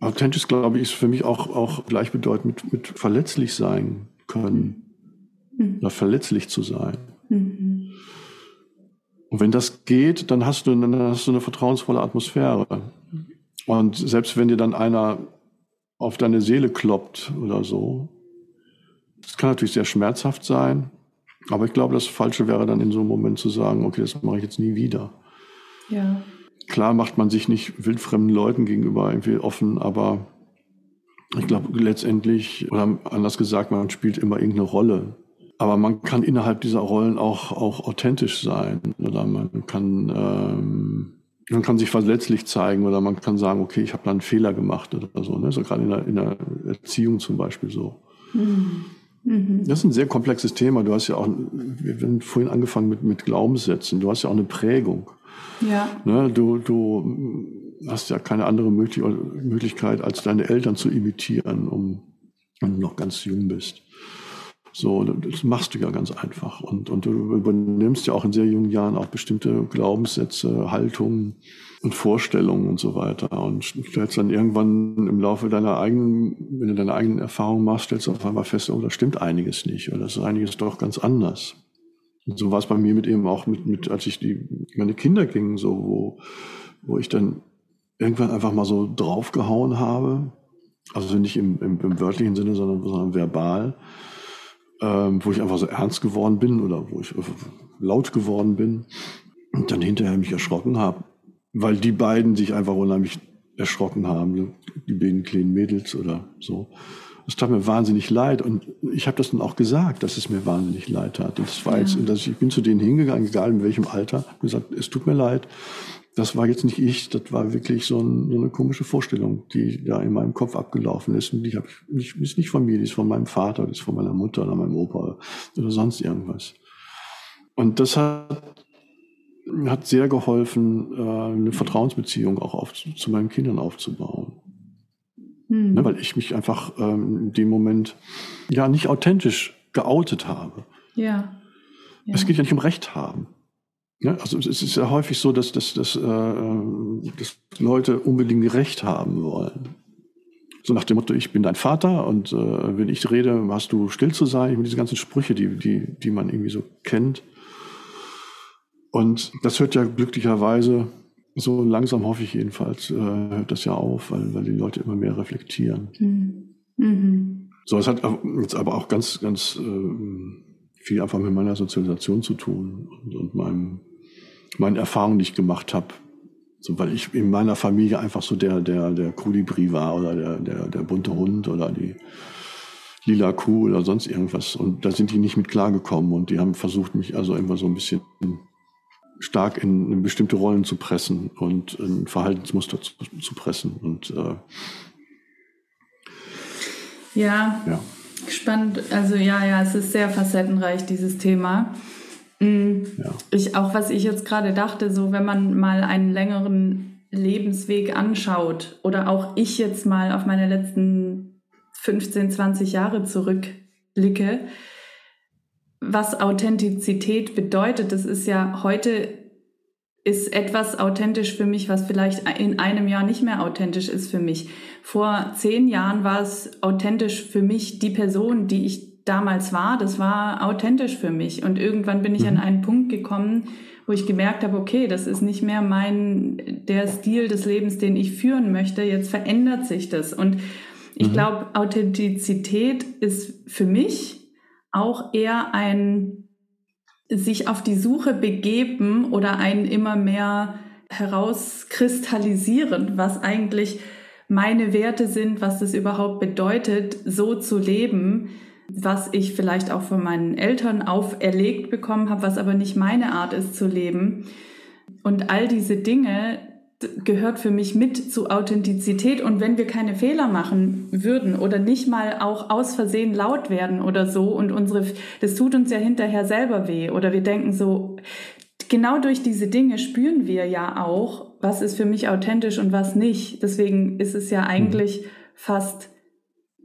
authentisch, glaube ich, ist für mich auch, auch gleichbedeutend mit, mit verletzlich sein können. Mhm. Oder verletzlich zu sein. Mhm. Und wenn das geht, dann hast du, dann hast du eine vertrauensvolle Atmosphäre. Und selbst wenn dir dann einer auf deine Seele kloppt oder so, das kann natürlich sehr schmerzhaft sein, aber ich glaube, das Falsche wäre dann in so einem Moment zu sagen, okay, das mache ich jetzt nie wieder. Ja. Klar macht man sich nicht wildfremden Leuten gegenüber irgendwie offen, aber ich glaube letztendlich, oder anders gesagt, man spielt immer irgendeine Rolle. aber man kann innerhalb dieser Rollen auch, auch authentisch sein oder man kann, ähm, man kann sich verletzlich zeigen oder man kann sagen, okay, ich habe da einen Fehler gemacht oder so. Ne? So gerade in der, in der Erziehung zum Beispiel so. Mhm. Mhm. Das ist ein sehr komplexes Thema. Du hast ja auch, wir haben vorhin angefangen mit, mit Glaubenssätzen. Du hast ja auch eine Prägung. Ja. Ne? Du, du hast ja keine andere Möglichkeit, als deine Eltern zu imitieren, um, wenn du noch ganz jung bist. So, das machst du ja ganz einfach. Und, und du übernimmst ja auch in sehr jungen Jahren auch bestimmte Glaubenssätze, Haltungen und Vorstellungen und so weiter. Und stellst dann irgendwann im Laufe deiner eigenen, wenn du deine eigenen Erfahrungen machst, stellst du auf einmal fest, oh, da stimmt einiges nicht oder das ist einiges doch ganz anders. Und so war es bei mir mit eben auch mit, mit als ich die, meine Kinder gingen, so, wo, wo ich dann irgendwann einfach mal so draufgehauen habe. Also nicht im, im, im wörtlichen Sinne, sondern, sondern verbal ähm, wo ich einfach so ernst geworden bin oder wo ich laut geworden bin und dann hinterher mich erschrocken habe, weil die beiden sich einfach unheimlich erschrocken haben, ne? die beiden kleinen Mädels oder so. Es tat mir wahnsinnig leid und ich habe das dann auch gesagt, dass es mir wahnsinnig leid tat. Und das war ja. jetzt, und ich bin zu denen hingegangen, egal in welchem Alter, gesagt, es tut mir leid das war jetzt nicht ich, das war wirklich so, ein, so, eine komische Vorstellung, die da in meinem Kopf abgelaufen ist. Und die hab ich ist nicht von mir, die ist von meinem Vater, die ist von meiner Mutter oder meinem Opa oder sonst irgendwas. Und das hat, hat sehr geholfen, äh, eine Vertrauensbeziehung auch auf, zu meinen Kindern aufzubauen. Hm. Ne, weil ich mich einfach ähm, in dem Moment ja nicht authentisch geoutet habe. Ja. ja. Es geht ja nicht um Recht haben. Ja, also es ist ja häufig so, dass, dass, dass, äh, dass Leute unbedingt Recht haben wollen. So nach dem Motto, ich bin dein Vater und äh, wenn ich rede, hast du still zu sein. Ich meine, diese ganzen Sprüche, die, die, die man irgendwie so kennt. Und das hört ja glücklicherweise, so langsam hoffe ich jedenfalls, äh, hört das ja auf, weil, weil die Leute immer mehr reflektieren. Mhm. Mhm. So, es hat jetzt aber auch ganz, ganz äh, viel einfach mit meiner Sozialisation zu tun und, und meinem, meinen Erfahrungen, die ich gemacht habe. So, weil ich in meiner Familie einfach so der, der, der Kolibri war oder der, der, der bunte Hund oder die lila Kuh oder sonst irgendwas. Und da sind die nicht mit klargekommen und die haben versucht, mich also immer so ein bisschen stark in, in bestimmte Rollen zu pressen und ein Verhaltensmuster zu, zu pressen. Und äh, ja. ja. Spannend, also ja, ja, es ist sehr facettenreich, dieses Thema. Mhm. Ja. Ich, auch was ich jetzt gerade dachte, so wenn man mal einen längeren Lebensweg anschaut oder auch ich jetzt mal auf meine letzten 15, 20 Jahre zurückblicke, was Authentizität bedeutet, das ist ja heute ist etwas authentisch für mich, was vielleicht in einem Jahr nicht mehr authentisch ist für mich. Vor zehn Jahren war es authentisch für mich, die Person, die ich damals war, das war authentisch für mich. Und irgendwann bin ich mhm. an einen Punkt gekommen, wo ich gemerkt habe, okay, das ist nicht mehr mein, der Stil des Lebens, den ich führen möchte. Jetzt verändert sich das. Und ich mhm. glaube, Authentizität ist für mich auch eher ein sich auf die Suche begeben oder einen immer mehr herauskristallisieren, was eigentlich meine Werte sind, was das überhaupt bedeutet, so zu leben, was ich vielleicht auch von meinen Eltern auferlegt bekommen habe, was aber nicht meine Art ist zu leben. Und all diese Dinge, gehört für mich mit zu Authentizität. Und wenn wir keine Fehler machen würden oder nicht mal auch aus Versehen laut werden oder so und unsere, das tut uns ja hinterher selber weh oder wir denken so, genau durch diese Dinge spüren wir ja auch, was ist für mich authentisch und was nicht. Deswegen ist es ja eigentlich mhm. fast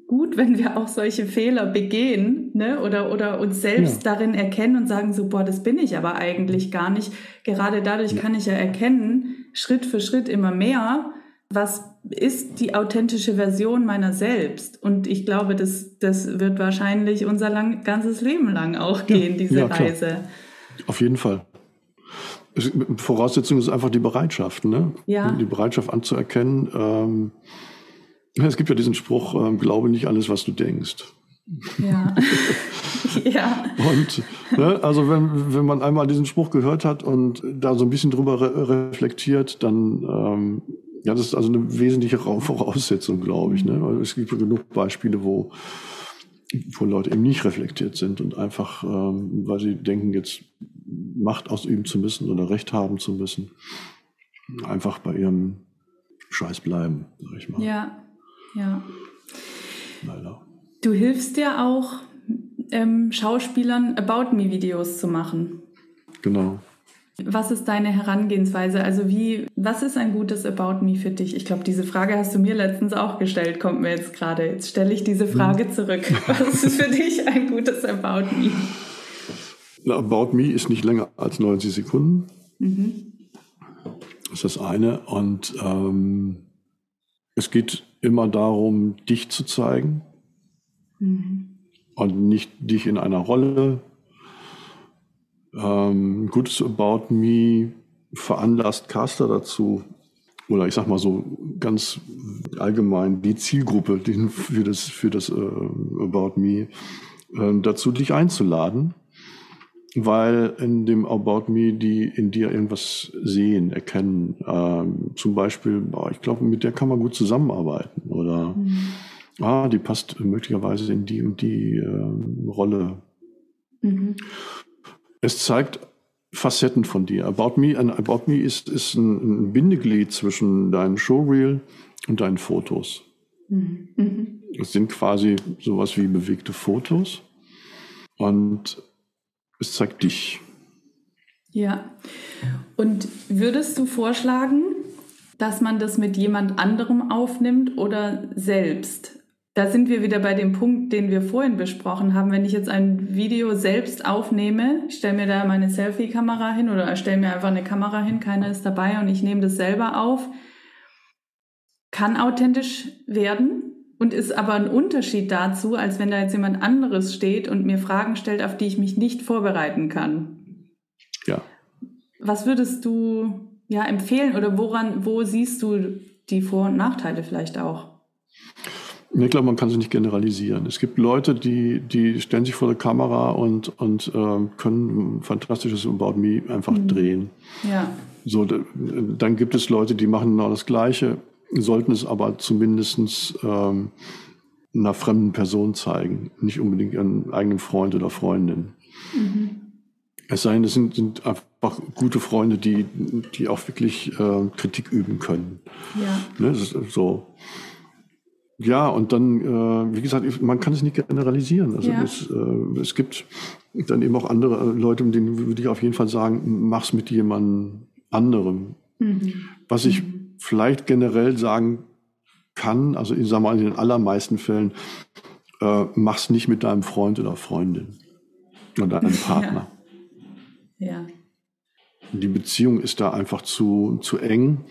gut, wenn wir auch solche Fehler begehen ne? oder, oder uns selbst ja. darin erkennen und sagen so, boah, das bin ich aber eigentlich gar nicht. Gerade dadurch kann ich ja erkennen, Schritt für Schritt immer mehr, was ist die authentische Version meiner selbst. Und ich glaube, das, das wird wahrscheinlich unser lang, ganzes Leben lang auch gehen, ja. diese Reise. Auf jeden Fall. Voraussetzung ist einfach die Bereitschaft, ne? Ja. Die Bereitschaft anzuerkennen, ähm, es gibt ja diesen Spruch, äh, glaube nicht alles, was du denkst. Ja. ja. Und ne, also wenn, wenn man einmal diesen Spruch gehört hat und da so ein bisschen drüber re reflektiert, dann ähm, ja, das ist also eine wesentliche Voraussetzung, glaube ich. Ne? Weil es gibt genug Beispiele, wo wo Leute eben nicht reflektiert sind und einfach, ähm, weil sie denken, jetzt Macht ausüben zu müssen oder Recht haben zu müssen, einfach bei ihrem Scheiß bleiben, sag ich mal. Ja, ja. Leider. Du hilfst ja auch ähm, Schauspielern About Me-Videos zu machen. Genau. Was ist deine Herangehensweise? Also wie, was ist ein gutes About Me für dich? Ich glaube, diese Frage hast du mir letztens auch gestellt, kommt mir jetzt gerade. Jetzt stelle ich diese Frage hm. zurück. Was ist für dich ein gutes About Me? About Me ist nicht länger als 90 Sekunden. Mhm. Das ist das eine. Und ähm, es geht immer darum, dich zu zeigen und nicht dich in einer Rolle ähm, Gutes About Me veranlasst Caster dazu, oder ich sag mal so ganz allgemein die Zielgruppe für das, für das äh, About Me äh, dazu, dich einzuladen, weil in dem About Me die in dir irgendwas sehen, erkennen. Ähm, zum Beispiel, ich glaube, mit der kann man gut zusammenarbeiten oder mhm. Ah, die passt möglicherweise in die und die äh, Rolle. Mhm. Es zeigt Facetten von dir. About Me, About Me ist, ist ein, ein Bindeglied zwischen deinem Showreel und deinen Fotos. Mhm. mhm. Es sind quasi sowas wie bewegte Fotos und es zeigt dich. Ja. Und würdest du vorschlagen, dass man das mit jemand anderem aufnimmt oder selbst? Da sind wir wieder bei dem Punkt, den wir vorhin besprochen haben. Wenn ich jetzt ein Video selbst aufnehme, ich stelle mir da meine Selfie-Kamera hin oder stelle mir einfach eine Kamera hin, keiner ist dabei und ich nehme das selber auf, kann authentisch werden und ist aber ein Unterschied dazu, als wenn da jetzt jemand anderes steht und mir Fragen stellt, auf die ich mich nicht vorbereiten kann. Ja. Was würdest du ja empfehlen oder woran, wo siehst du die Vor- und Nachteile vielleicht auch? Ich glaube, man kann sie nicht generalisieren. Es gibt Leute, die, die stellen sich vor der Kamera und, und äh, können fantastisches About Me einfach mhm. drehen. Ja. So, dann gibt es Leute, die machen genau das Gleiche, sollten es aber zumindest ähm, einer fremden Person zeigen, nicht unbedingt einem eigenen Freund oder Freundin. Mhm. Es sei denn, es sind, sind einfach gute Freunde, die, die auch wirklich äh, Kritik üben können. Ja. Ne, so. Ja, und dann, äh, wie gesagt, man kann es nicht generalisieren. Also ja. es, äh, es gibt dann eben auch andere äh, Leute, denen würde ich auf jeden Fall sagen, mach's mit jemandem anderem. Mhm. Was ich mhm. vielleicht generell sagen kann, also ich sage mal in den allermeisten Fällen, äh, mach's nicht mit deinem Freund oder Freundin oder deinem Partner. Ja. ja. Die Beziehung ist da einfach zu, zu eng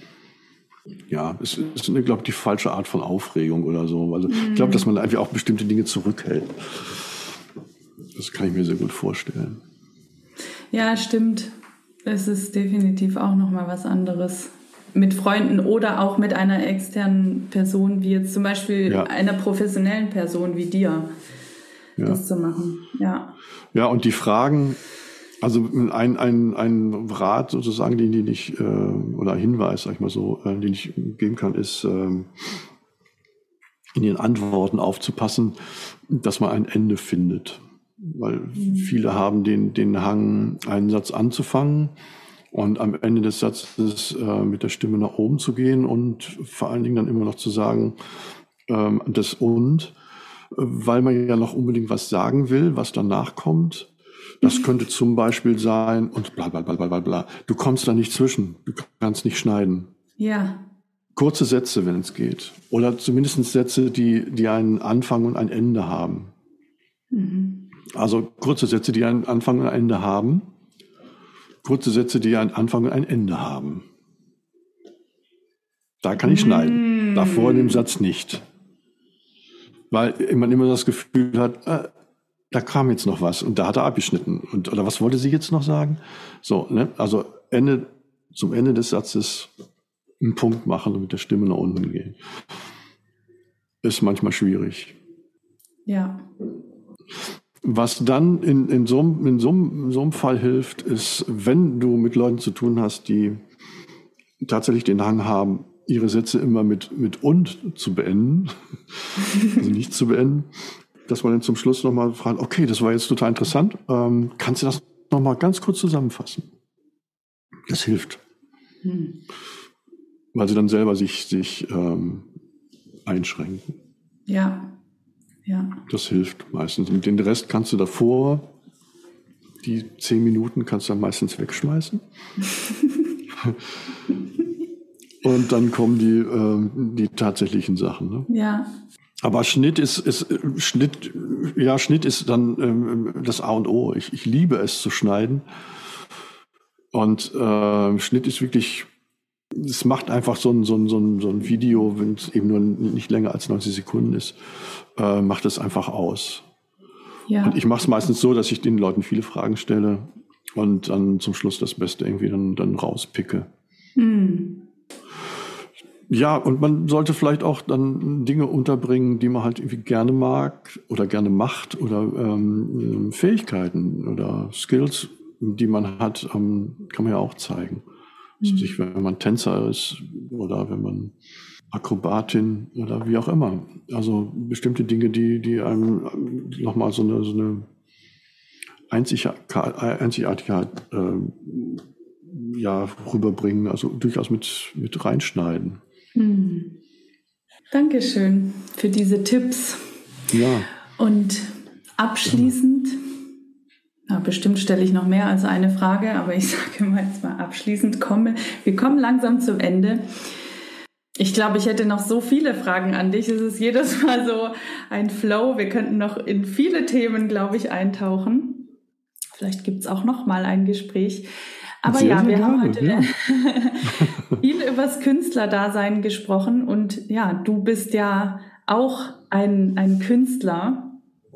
ja, es ist, glaube ich, die falsche Art von Aufregung oder so. Also mhm. ich glaube, dass man einfach auch bestimmte Dinge zurückhält. Das kann ich mir sehr gut vorstellen. Ja, stimmt. Es ist definitiv auch noch mal was anderes mit Freunden oder auch mit einer externen Person, wie jetzt zum Beispiel ja. einer professionellen Person wie dir, ja. das zu machen. Ja. Ja, und die Fragen, also ein, ein, ein Rat sozusagen, den, den ich, äh, oder Hinweis, sag ich mal so, äh, den ich geben kann, ist, äh, in den Antworten aufzupassen, dass man ein Ende findet. Weil mhm. viele haben den, den Hang, einen Satz anzufangen und am Ende des Satzes äh, mit der Stimme nach oben zu gehen und vor allen Dingen dann immer noch zu sagen, ähm, das und, weil man ja noch unbedingt was sagen will, was danach kommt das könnte zum Beispiel sein und bla bla bla bla bla bla. Du kommst da nicht zwischen. Du kannst nicht schneiden. Ja. Kurze Sätze, wenn es geht. Oder zumindest Sätze, die, die einen Anfang und ein Ende haben. Mhm. Also kurze Sätze, die einen Anfang und ein Ende haben. Kurze Sätze, die einen Anfang und ein Ende haben. Da kann ich schneiden. Mm. Davor in dem Satz nicht. Weil man immer das Gefühl hat, äh, da kam jetzt noch was und da hat er abgeschnitten. Und, oder was wollte sie jetzt noch sagen? So, ne? Also Ende, zum Ende des Satzes einen Punkt machen und mit der Stimme nach unten gehen. Ist manchmal schwierig. Ja. Was dann in, in, so, in, so, in so einem Fall hilft, ist, wenn du mit Leuten zu tun hast, die tatsächlich den Hang haben, ihre Sätze immer mit, mit und zu beenden, also nicht zu beenden, dass man dann zum Schluss nochmal fragt, okay, das war jetzt total interessant, ähm, kannst du das nochmal ganz kurz zusammenfassen? Das hilft. Hm. Weil sie dann selber sich, sich ähm, einschränken. Ja. ja. Das hilft meistens. Und den Rest kannst du davor, die zehn Minuten kannst du dann meistens wegschmeißen. Und dann kommen die, äh, die tatsächlichen Sachen. Ne? Ja. Aber Schnitt ist, ist Schnitt, ja, Schnitt ist dann ähm, das A und O. Ich, ich liebe es zu schneiden. Und äh, Schnitt ist wirklich, es macht einfach so ein, so ein, so ein, so ein Video, wenn es eben nur nicht länger als 90 Sekunden ist, äh, macht es einfach aus. Ja. Und ich mache es meistens so, dass ich den Leuten viele Fragen stelle und dann zum Schluss das Beste irgendwie dann, dann rauspicke. Hm. Ja, und man sollte vielleicht auch dann Dinge unterbringen, die man halt irgendwie gerne mag oder gerne macht oder ähm, Fähigkeiten oder Skills, die man hat, ähm, kann man ja auch zeigen. Mhm. sich, wenn man Tänzer ist oder wenn man Akrobatin oder wie auch immer. Also bestimmte Dinge, die, die einem nochmal so eine, so eine Einzigartigkeit äh, ja, rüberbringen, also durchaus mit, mit reinschneiden. Hm. Dankeschön für diese Tipps. Ja. Und abschließend, ja, bestimmt stelle ich noch mehr als eine Frage, aber ich sage mal jetzt mal abschließend, komme, wir kommen langsam zum Ende. Ich glaube, ich hätte noch so viele Fragen an dich. Es ist jedes Mal so ein Flow. Wir könnten noch in viele Themen, glaube ich, eintauchen. Vielleicht gibt es auch noch mal ein Gespräch. Aber sehr, ja, wir gerne, haben heute ja. viel übers Künstlerdasein gesprochen und ja, du bist ja auch ein, ein Künstler,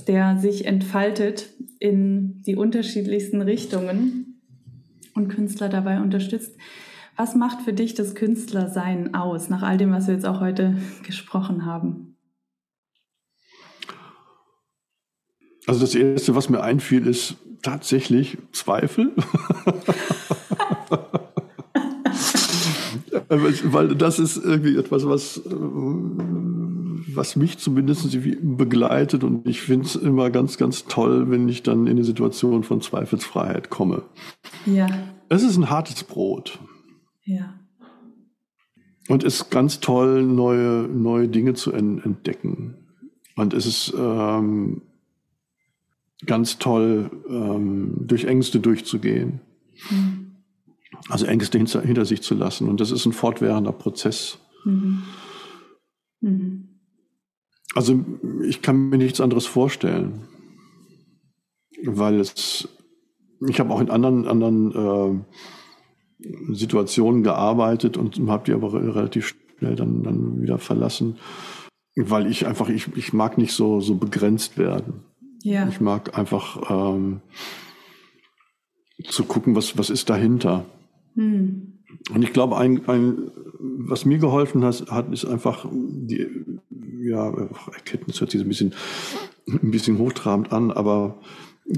der sich entfaltet in die unterschiedlichsten Richtungen und Künstler dabei unterstützt. Was macht für dich das Künstlersein aus, nach all dem, was wir jetzt auch heute gesprochen haben? Also das Erste, was mir einfiel, ist tatsächlich Zweifel. Weil das ist irgendwie etwas, was, äh, was mich zumindest begleitet und ich finde es immer ganz, ganz toll, wenn ich dann in eine Situation von Zweifelsfreiheit komme. Ja. Es ist ein hartes Brot. Ja. Und es ist ganz toll, neue, neue Dinge zu entdecken. Und es ist ähm, ganz toll, ähm, durch Ängste durchzugehen. Mhm. Also Ängste hinter, hinter, sich zu lassen. Und das ist ein fortwährender Prozess. Mhm. Mhm. Also ich kann mir nichts anderes vorstellen, weil es, ich habe auch in anderen, anderen äh, Situationen gearbeitet und habe die aber relativ schnell dann, dann wieder verlassen, weil ich einfach, ich, ich mag nicht so, so begrenzt werden. Ja. Ich mag einfach ähm, zu gucken, was, was ist dahinter. Hm. Und ich glaube, ein, ein, was mir geholfen hat, hat, ist einfach die, ja, Erkenntnis hört sich ein bisschen, ein bisschen hochtrabend an, aber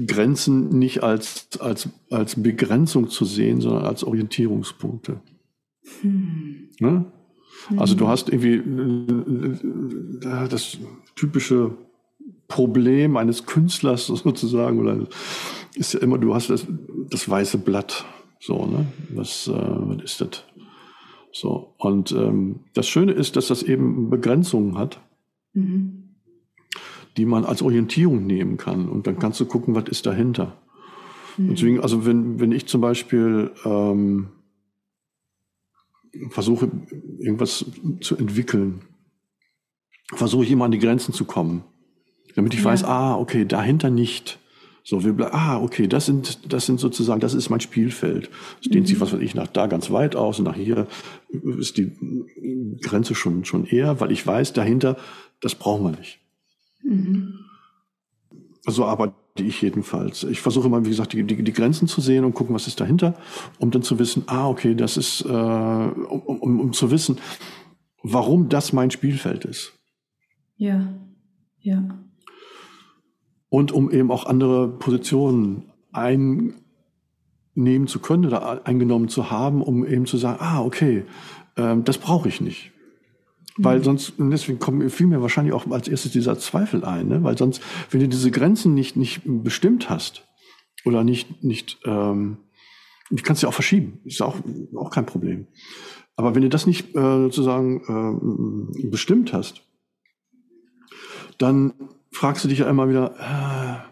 Grenzen nicht als, als, als Begrenzung zu sehen, sondern als Orientierungspunkte. Hm. Ne? Also du hast irgendwie äh, das typische Problem eines Künstlers sozusagen, oder ist ja immer, du hast das, das weiße Blatt. So, ne? Was, äh, was ist das? So. Und ähm, das Schöne ist, dass das eben Begrenzungen hat, mhm. die man als Orientierung nehmen kann. Und dann kannst du gucken, was ist dahinter. Mhm. Deswegen, also wenn, wenn ich zum Beispiel ähm, versuche, irgendwas zu entwickeln, versuche ich immer an die Grenzen zu kommen. Damit ich ja. weiß, ah, okay, dahinter nicht. So, wir, ah, okay, das sind, das sind sozusagen, das ist mein Spielfeld. Es dehnt mhm. sich, was weiß ich, nach da ganz weit aus und nach hier ist die Grenze schon, schon eher, weil ich weiß, dahinter, das brauchen wir nicht. Mhm. So arbeite ich jedenfalls. Ich versuche immer, wie gesagt, die, die, die, Grenzen zu sehen und gucken, was ist dahinter, um dann zu wissen, ah, okay, das ist, äh, um, um, um zu wissen, warum das mein Spielfeld ist. Ja, ja und um eben auch andere Positionen einnehmen zu können oder eingenommen zu haben, um eben zu sagen, ah, okay, ähm, das brauche ich nicht. Weil sonst, deswegen kommt, fiel mir wahrscheinlich auch als erstes dieser Zweifel ein, ne? weil sonst, wenn du diese Grenzen nicht, nicht bestimmt hast oder nicht, nicht, ähm, die kannst du ja auch verschieben, ist auch, auch kein Problem. Aber wenn du das nicht äh, sozusagen äh, bestimmt hast, dann fragst du dich ja immer wieder, äh,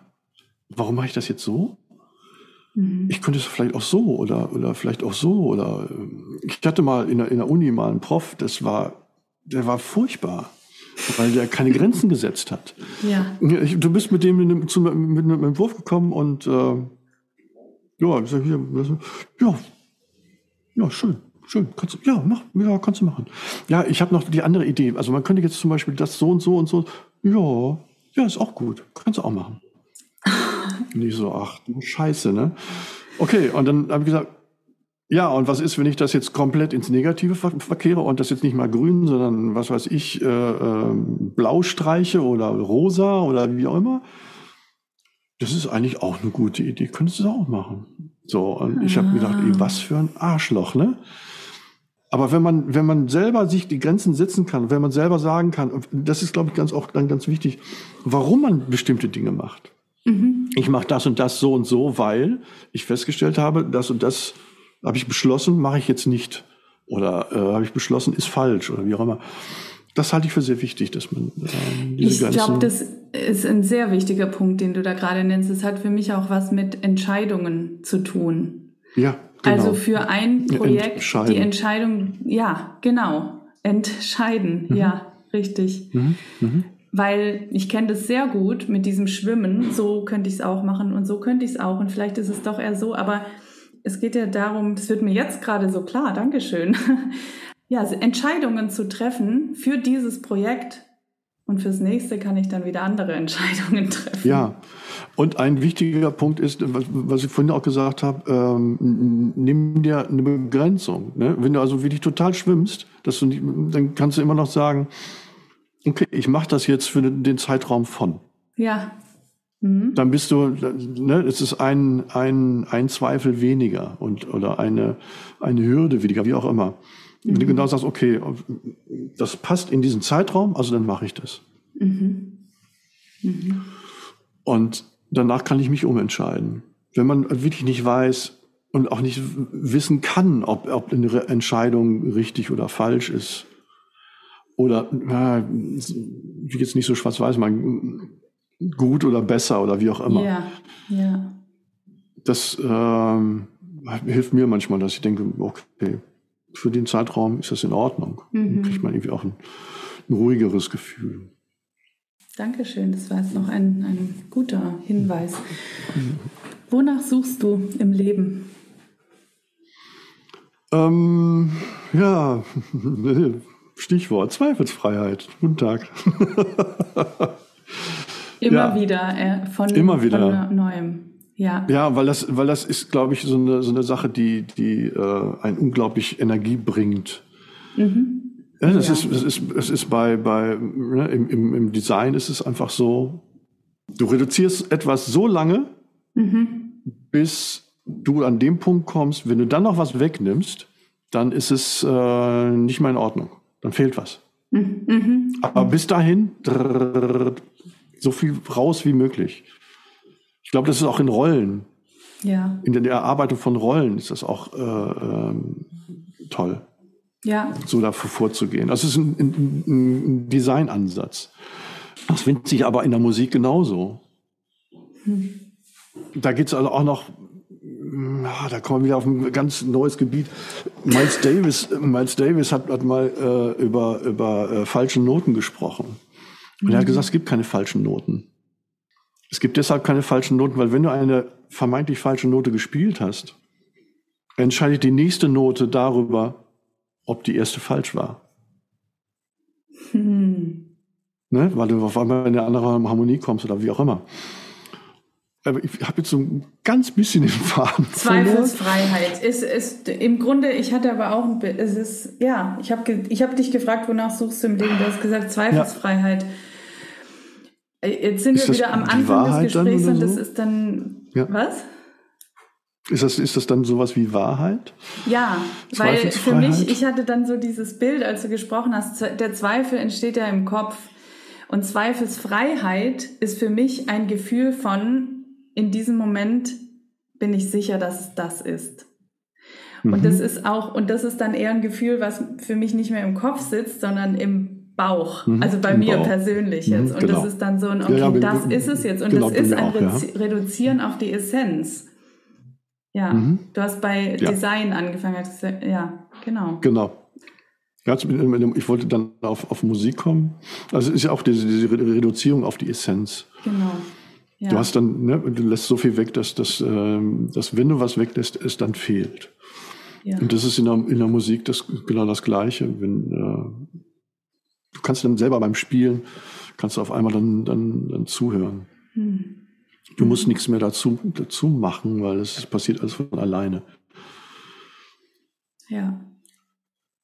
warum mache ich das jetzt so? Mhm. Ich könnte es vielleicht auch so oder, oder vielleicht auch so oder äh, ich hatte mal in der, in der Uni mal einen Prof, das war der war furchtbar, weil der keine Grenzen gesetzt hat. Ja. Du bist mit dem zu, mit einem Entwurf gekommen und äh, ja, ja, ja, schön. Schön, kannst ja, mach, ja, kannst du machen. Ja, ich habe noch die andere Idee. Also man könnte jetzt zum Beispiel das so und so und so. Ja, ja, ist auch gut. Kannst du auch machen. Nicht so, ach du Scheiße, ne? Okay, und dann habe ich gesagt, ja, und was ist, wenn ich das jetzt komplett ins Negative ver verkehre und das jetzt nicht mal grün, sondern was weiß ich, äh, äh, blau streiche oder rosa oder wie auch immer? Das ist eigentlich auch eine gute Idee. Könntest du das auch machen. So, und ich habe gedacht, ey, was für ein Arschloch, ne? Aber wenn man, wenn man selber sich die Grenzen setzen kann, wenn man selber sagen kann, das ist, glaube ich, ganz auch dann ganz wichtig, warum man bestimmte Dinge macht. Mhm. Ich mache das und das so und so, weil ich festgestellt habe, das und das habe ich beschlossen, mache ich jetzt nicht. Oder äh, habe ich beschlossen, ist falsch oder wie auch immer. Das halte ich für sehr wichtig, dass man äh, diese Ich glaube, das ist ein sehr wichtiger Punkt, den du da gerade nennst. Es hat für mich auch was mit Entscheidungen zu tun. Ja. Genau. Also für ein Projekt die Entscheidung, ja, genau, entscheiden, mhm. ja, richtig. Mhm. Mhm. Weil ich kenne das sehr gut mit diesem Schwimmen. So könnte ich es auch machen und so könnte ich es auch und vielleicht ist es doch eher so, aber es geht ja darum, das wird mir jetzt gerade so klar, Dankeschön, ja, Entscheidungen zu treffen für dieses Projekt und fürs nächste kann ich dann wieder andere Entscheidungen treffen. Ja, und ein wichtiger Punkt ist, was ich vorhin auch gesagt habe, ähm, nimm dir eine Begrenzung. Ne? Wenn du also wirklich total schwimmst, dass du nicht, dann kannst du immer noch sagen, okay, ich mache das jetzt für den Zeitraum von. Ja. Mhm. Dann bist du, ne, es ist ein, ein, ein Zweifel weniger und, oder eine, eine Hürde weniger, wie auch immer. Mhm. Wenn du mhm. genau sagst, okay, das passt in diesen Zeitraum, also dann mache ich das. Mhm. Mhm. Und danach kann ich mich umentscheiden. Wenn man wirklich nicht weiß und auch nicht wissen kann, ob, ob eine Entscheidung richtig oder falsch ist, oder äh, jetzt nicht so schwarz-weiß, man gut oder besser oder wie auch immer. Ja, ja. Das ähm, hilft mir manchmal, dass ich denke, okay, für den Zeitraum ist das in Ordnung. Mhm. Dann kriegt man irgendwie auch ein, ein ruhigeres Gefühl. Dankeschön, das war jetzt noch ein, ein guter Hinweis. Wonach suchst du im Leben? Ähm, ja, Stichwort Zweifelsfreiheit. Guten Tag. Immer ja. wieder äh, von, Immer wieder. von Neuem. Ja. ja, weil das, weil das ist, glaube ich, so eine, so eine Sache, die, die äh, ein unglaublich Energie bringt. Mhm. Ja, das, ja. Ist, das, ist, das ist bei, bei ne, im, im, Design ist es einfach so, du reduzierst etwas so lange, mhm. bis du an dem Punkt kommst, wenn du dann noch was wegnimmst, dann ist es äh, nicht mehr in Ordnung. Dann fehlt was. Mhm. mhm. Aber bis dahin drrr, so viel raus wie möglich. Ich glaube, das ist auch in Rollen. Ja. In der Erarbeitung von Rollen ist das auch äh, ähm, toll. Ja. So dafür vorzugehen. Das ist ein, ein, ein Designansatz. Das findet sich aber in der Musik genauso. Hm. Da geht es also auch noch, ja, da kommen wir wieder auf ein ganz neues Gebiet. Miles Davis, Miles Davis hat, hat mal äh, über, über äh, falsche Noten gesprochen. Und er hat mhm. gesagt, es gibt keine falschen Noten. Es gibt deshalb keine falschen Noten, weil wenn du eine vermeintlich falsche Note gespielt hast, entscheidet die nächste Note darüber, ob die erste falsch war. Hm. Ne? Weil du auf einmal in eine andere Harmonie kommst oder wie auch immer. Aber ich habe jetzt so ein ganz bisschen den Faden. Zweifelsfreiheit ist, ist im Grunde, ich hatte aber auch ein es ist, ja, ich habe ich hab dich gefragt, wonach suchst du im Leben? Du hast gesagt, Zweifelsfreiheit. Ja. Äh, jetzt sind ist wir wieder am Anfang des Gesprächs und das ist dann, ja. was? Ist das, ist das dann sowas wie Wahrheit? Ja, weil für mich, ich hatte dann so dieses Bild, als du gesprochen hast, der Zweifel entsteht ja im Kopf. Und Zweifelsfreiheit ist für mich ein Gefühl von, in diesem Moment bin ich sicher, dass das ist. Mhm. Und das ist auch, und das ist dann eher ein Gefühl, was für mich nicht mehr im Kopf sitzt, sondern im Bauch, mhm. also bei Im mir Bauch. persönlich jetzt. Mhm, und genau. das ist dann so ein, okay, ja, das ist es jetzt. Und genau, das ist ein auch, ja. Reduzieren auf die Essenz. Ja, mhm. du hast bei Design angefangen. Ja, genau. Genau. Ich wollte dann auf, auf Musik kommen. Also es ist ja auch diese, diese Reduzierung auf die Essenz. Genau. Ja. Du hast dann, ne, du lässt so viel weg, dass, dass, ähm, dass wenn du was weglässt, es dann fehlt. Ja. Und das ist in der, in der Musik das, genau das Gleiche. Wenn, äh, du kannst dann selber beim Spielen, kannst du auf einmal dann, dann, dann zuhören. Hm. Du musst nichts mehr dazu, dazu machen, weil es passiert alles von alleine. Ja.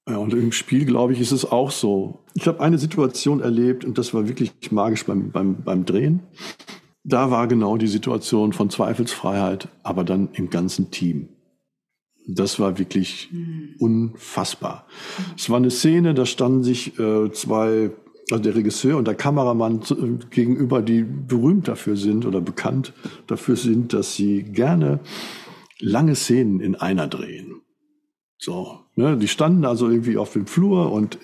Ja, und im Spiel, glaube ich, ist es auch so. Ich habe eine Situation erlebt und das war wirklich magisch beim, beim, beim Drehen. Da war genau die Situation von Zweifelsfreiheit, aber dann im ganzen Team. Das war wirklich mhm. unfassbar. Es war eine Szene, da standen sich äh, zwei, also der Regisseur und der Kameramann äh, gegenüber, die berühmt dafür sind oder bekannt dafür sind, dass sie gerne lange Szenen in einer drehen. So, ne, die standen also irgendwie auf dem Flur und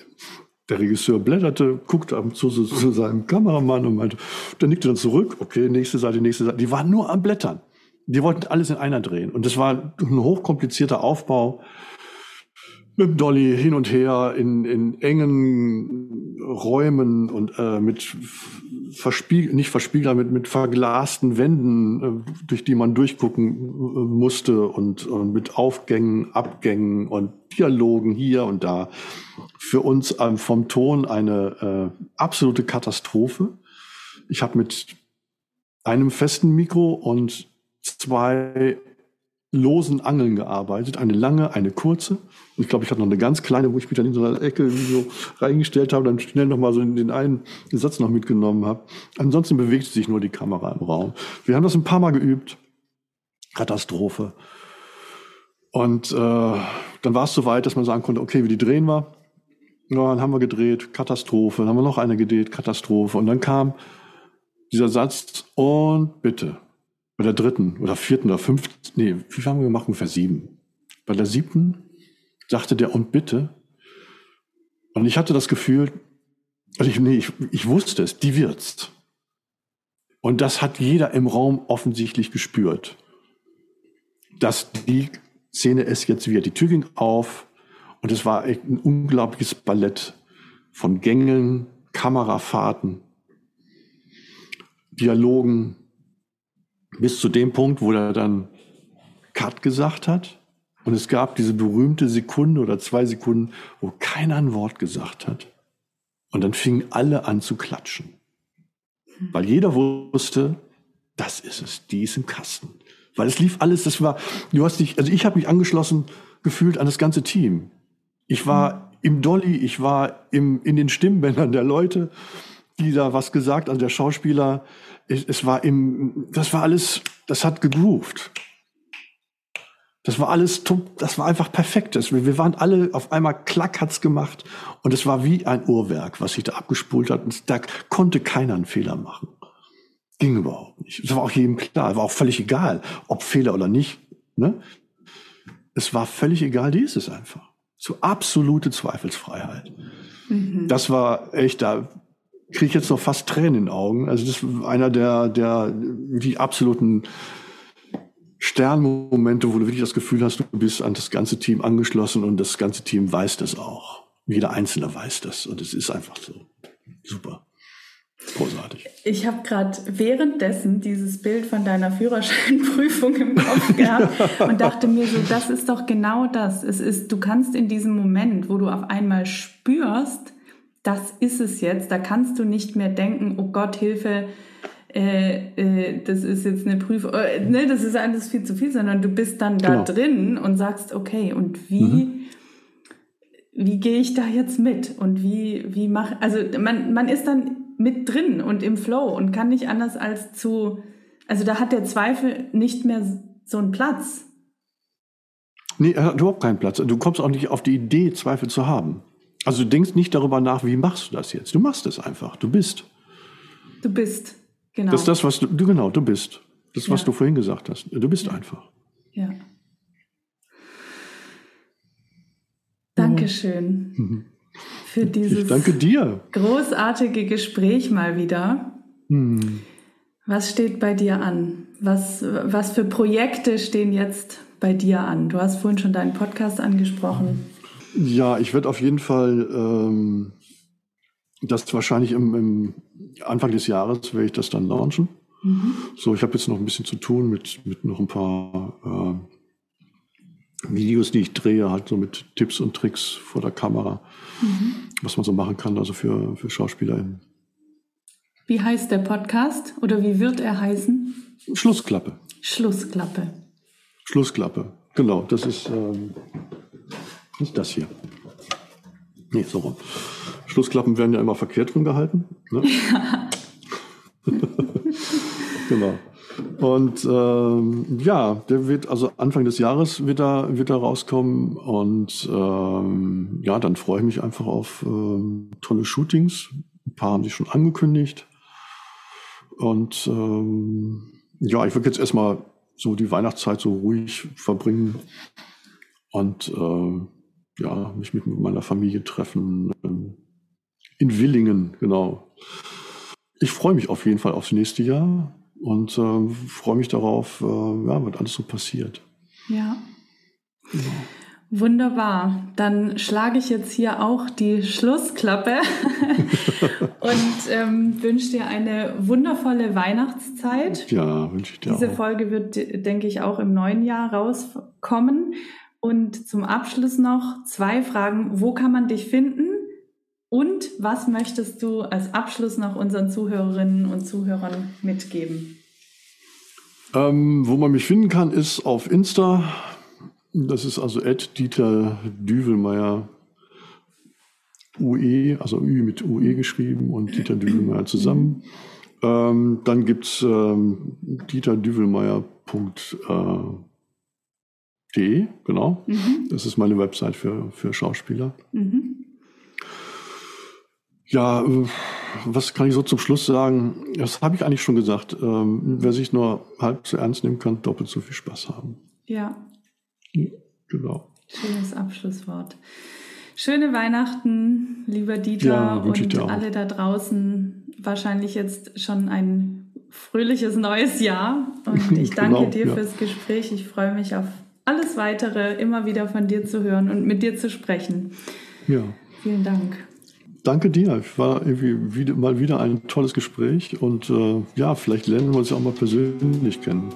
der Regisseur blätterte, guckte ab und zu zu, zu seinem Kameramann und meinte, der nickte dann zurück, okay, nächste Seite, nächste Seite. Die waren nur am Blättern. Die wollten alles in einer drehen. Und das war ein hochkomplizierter Aufbau mit dem Dolly hin und her in, in engen Räumen und äh, mit verspiegelt, nicht verspiegelt, mit, mit verglasten Wänden, äh, durch die man durchgucken äh, musste und, und mit Aufgängen, Abgängen und Dialogen hier und da. Für uns ähm, vom Ton eine äh, absolute Katastrophe. Ich habe mit einem festen Mikro und zwei losen Angeln gearbeitet, eine lange, eine kurze. Und ich glaube, ich hatte noch eine ganz kleine, wo ich mich dann in so einer Ecke so reingestellt habe, dann schnell noch mal so den einen Satz noch mitgenommen habe. Ansonsten bewegte sich nur die Kamera im Raum. Wir haben das ein paar Mal geübt. Katastrophe. Und äh, dann war es so weit, dass man sagen konnte, okay, wie die drehen wir. Ja, dann haben wir gedreht, Katastrophe. Dann haben wir noch eine gedreht, Katastrophe. Und dann kam dieser Satz, und bitte, bei der dritten oder vierten oder fünften, nee, wie viel haben wir gemacht? Ungefähr sieben. Bei der siebten sagte der, und bitte. Und ich hatte das Gefühl, also ich, nee, ich, ich wusste es, die wird's. Und das hat jeder im Raum offensichtlich gespürt, dass die Szene es jetzt wird. Die Tür ging auf und es war ein unglaubliches Ballett von Gängeln, Kamerafahrten, Dialogen, bis zu dem Punkt, wo er dann Cut gesagt hat. Und es gab diese berühmte Sekunde oder zwei Sekunden, wo keiner ein Wort gesagt hat. Und dann fingen alle an zu klatschen. Weil jeder wusste, das ist es, die ist im Kasten. Weil es lief alles, das war, du hast dich, also ich habe mich angeschlossen gefühlt an das ganze Team. Ich war im Dolly, ich war im, in den Stimmbändern der Leute, die da was gesagt, also der Schauspieler, es war im, das war alles, das hat gegroovt. Das war alles, das war einfach perfekt. Wir waren alle auf einmal klack hat's gemacht und es war wie ein Uhrwerk, was sich da abgespult hat. Und da konnte keiner einen Fehler machen. Ging überhaupt nicht. Es war auch jedem klar, war auch völlig egal, ob Fehler oder nicht. Ne? Es war völlig egal, die ist es einfach. So absolute Zweifelsfreiheit. Mhm. Das war echt da kriege ich jetzt noch fast Tränen in den Augen. Also das ist einer der, der die absoluten Sternmomente, wo du wirklich das Gefühl hast, du bist an das ganze Team angeschlossen und das ganze Team weiß das auch. Jeder Einzelne weiß das und es ist einfach so. Super. Großartig. Ich habe gerade währenddessen dieses Bild von deiner Führerscheinprüfung im Kopf gehabt und dachte mir so, das ist doch genau das. Es ist, du kannst in diesem Moment, wo du auf einmal spürst, das ist es jetzt. Da kannst du nicht mehr denken, oh Gott, Hilfe, äh, äh, das ist jetzt eine Prüfung, äh, ne, das ist alles viel zu viel, sondern du bist dann da genau. drin und sagst, okay, und wie, mhm. wie gehe ich da jetzt mit? Und wie, wie mach, also man, man ist dann mit drin und im Flow und kann nicht anders als zu, also da hat der Zweifel nicht mehr so einen Platz. Nee, er hat überhaupt keinen Platz. Du kommst auch nicht auf die Idee, Zweifel zu haben. Also du denkst nicht darüber nach, wie machst du das jetzt. Du machst es einfach. Du bist. Du bist, genau. Das ist das, was du, du genau, du bist. Das, was du vorhin gesagt hast. Du bist ja. einfach. Ja. Dankeschön mhm. für dieses ich danke dir. großartige Gespräch mal wieder. Mhm. Was steht bei dir an? Was, was für Projekte stehen jetzt bei dir an? Du hast vorhin schon deinen Podcast angesprochen. Ja, ich werde auf jeden Fall ähm, das wahrscheinlich im, im, Anfang des Jahres werde ich das dann launchen. Mhm. So, ich habe jetzt noch ein bisschen zu tun mit, mit noch ein paar äh, Videos, die ich drehe, halt so mit Tipps und Tricks vor der Kamera, mhm. was man so machen kann, also für, für SchauspielerInnen. Wie heißt der Podcast oder wie wird er heißen? Schlussklappe. Schlussklappe. Schlussklappe, genau. Das ist ähm, nicht das hier. Nee, so rum. Schlussklappen werden ja immer verkehrt rumgehalten. Ne? Ja. genau. Und ähm, ja, der wird also Anfang des Jahres wird er, wird er rauskommen. Und ähm, ja, dann freue ich mich einfach auf ähm, tolle Shootings. Ein paar haben sich schon angekündigt. Und ähm, ja, ich würde jetzt erstmal so die Weihnachtszeit so ruhig verbringen und äh, ja, mich mit meiner Familie treffen. Ähm, in Willingen, genau. Ich freue mich auf jeden Fall aufs nächste Jahr und äh, freue mich darauf, äh, ja, was alles so passiert. Ja. Genau. Wunderbar. Dann schlage ich jetzt hier auch die Schlussklappe und ähm, wünsche dir eine wundervolle Weihnachtszeit. Ja, wünsche ich dir Diese auch. Folge wird, denke ich, auch im neuen Jahr rauskommen. Und zum Abschluss noch zwei Fragen. Wo kann man dich finden? Und was möchtest du als Abschluss noch unseren Zuhörerinnen und Zuhörern mitgeben? Ähm, wo man mich finden kann, ist auf Insta. Das ist also Dieter Düvelmeier UE, also Ü mit UE geschrieben und Dieter Düvelmeier zusammen. Ähm, dann gibt es ähm, dieterdüvelmeier.de, genau. Mhm. Das ist meine Website für, für Schauspieler. Mhm. Ja, äh, was kann ich so zum Schluss sagen? Das habe ich eigentlich schon gesagt. Ähm, wer sich nur halb zu ernst nehmen kann, doppelt so viel Spaß haben. Ja. Genau. Schönes Abschlusswort. Schöne Weihnachten, lieber Dieter ja, und alle da draußen. Wahrscheinlich jetzt schon ein fröhliches neues Jahr. Und ich danke genau, dir ja. fürs Gespräch. Ich freue mich auf alles weitere, immer wieder von dir zu hören und mit dir zu sprechen. Ja. Vielen Dank. Danke dir. Es war irgendwie wieder, mal wieder ein tolles Gespräch und äh, ja, vielleicht lernen wir uns ja auch mal persönlich kennen.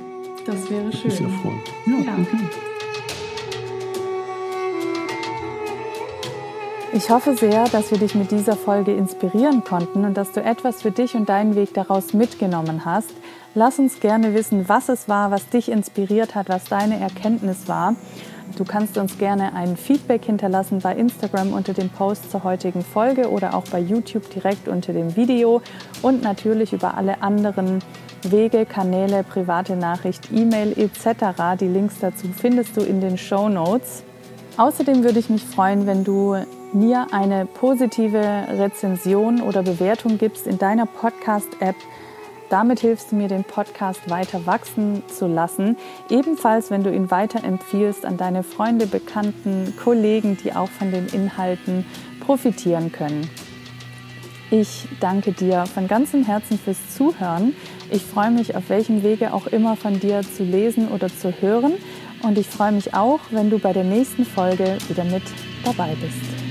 Das wäre schön. Ich sehr freuen. Ja, ja. Okay. Ich hoffe sehr, dass wir dich mit dieser Folge inspirieren konnten und dass du etwas für dich und deinen Weg daraus mitgenommen hast. Lass uns gerne wissen, was es war, was dich inspiriert hat, was deine Erkenntnis war. Du kannst uns gerne ein Feedback hinterlassen bei Instagram unter dem Post zur heutigen Folge oder auch bei YouTube direkt unter dem Video und natürlich über alle anderen Wege, Kanäle, private Nachricht, E-Mail etc. Die Links dazu findest du in den Show Notes. Außerdem würde ich mich freuen, wenn du mir eine positive Rezension oder Bewertung gibst in deiner Podcast-App. Damit hilfst du mir, den Podcast weiter wachsen zu lassen. Ebenfalls, wenn du ihn weiterempfiehlst an deine Freunde, Bekannten, Kollegen, die auch von den Inhalten profitieren können. Ich danke dir von ganzem Herzen fürs Zuhören. Ich freue mich, auf welchem Wege auch immer von dir zu lesen oder zu hören. Und ich freue mich auch, wenn du bei der nächsten Folge wieder mit dabei bist.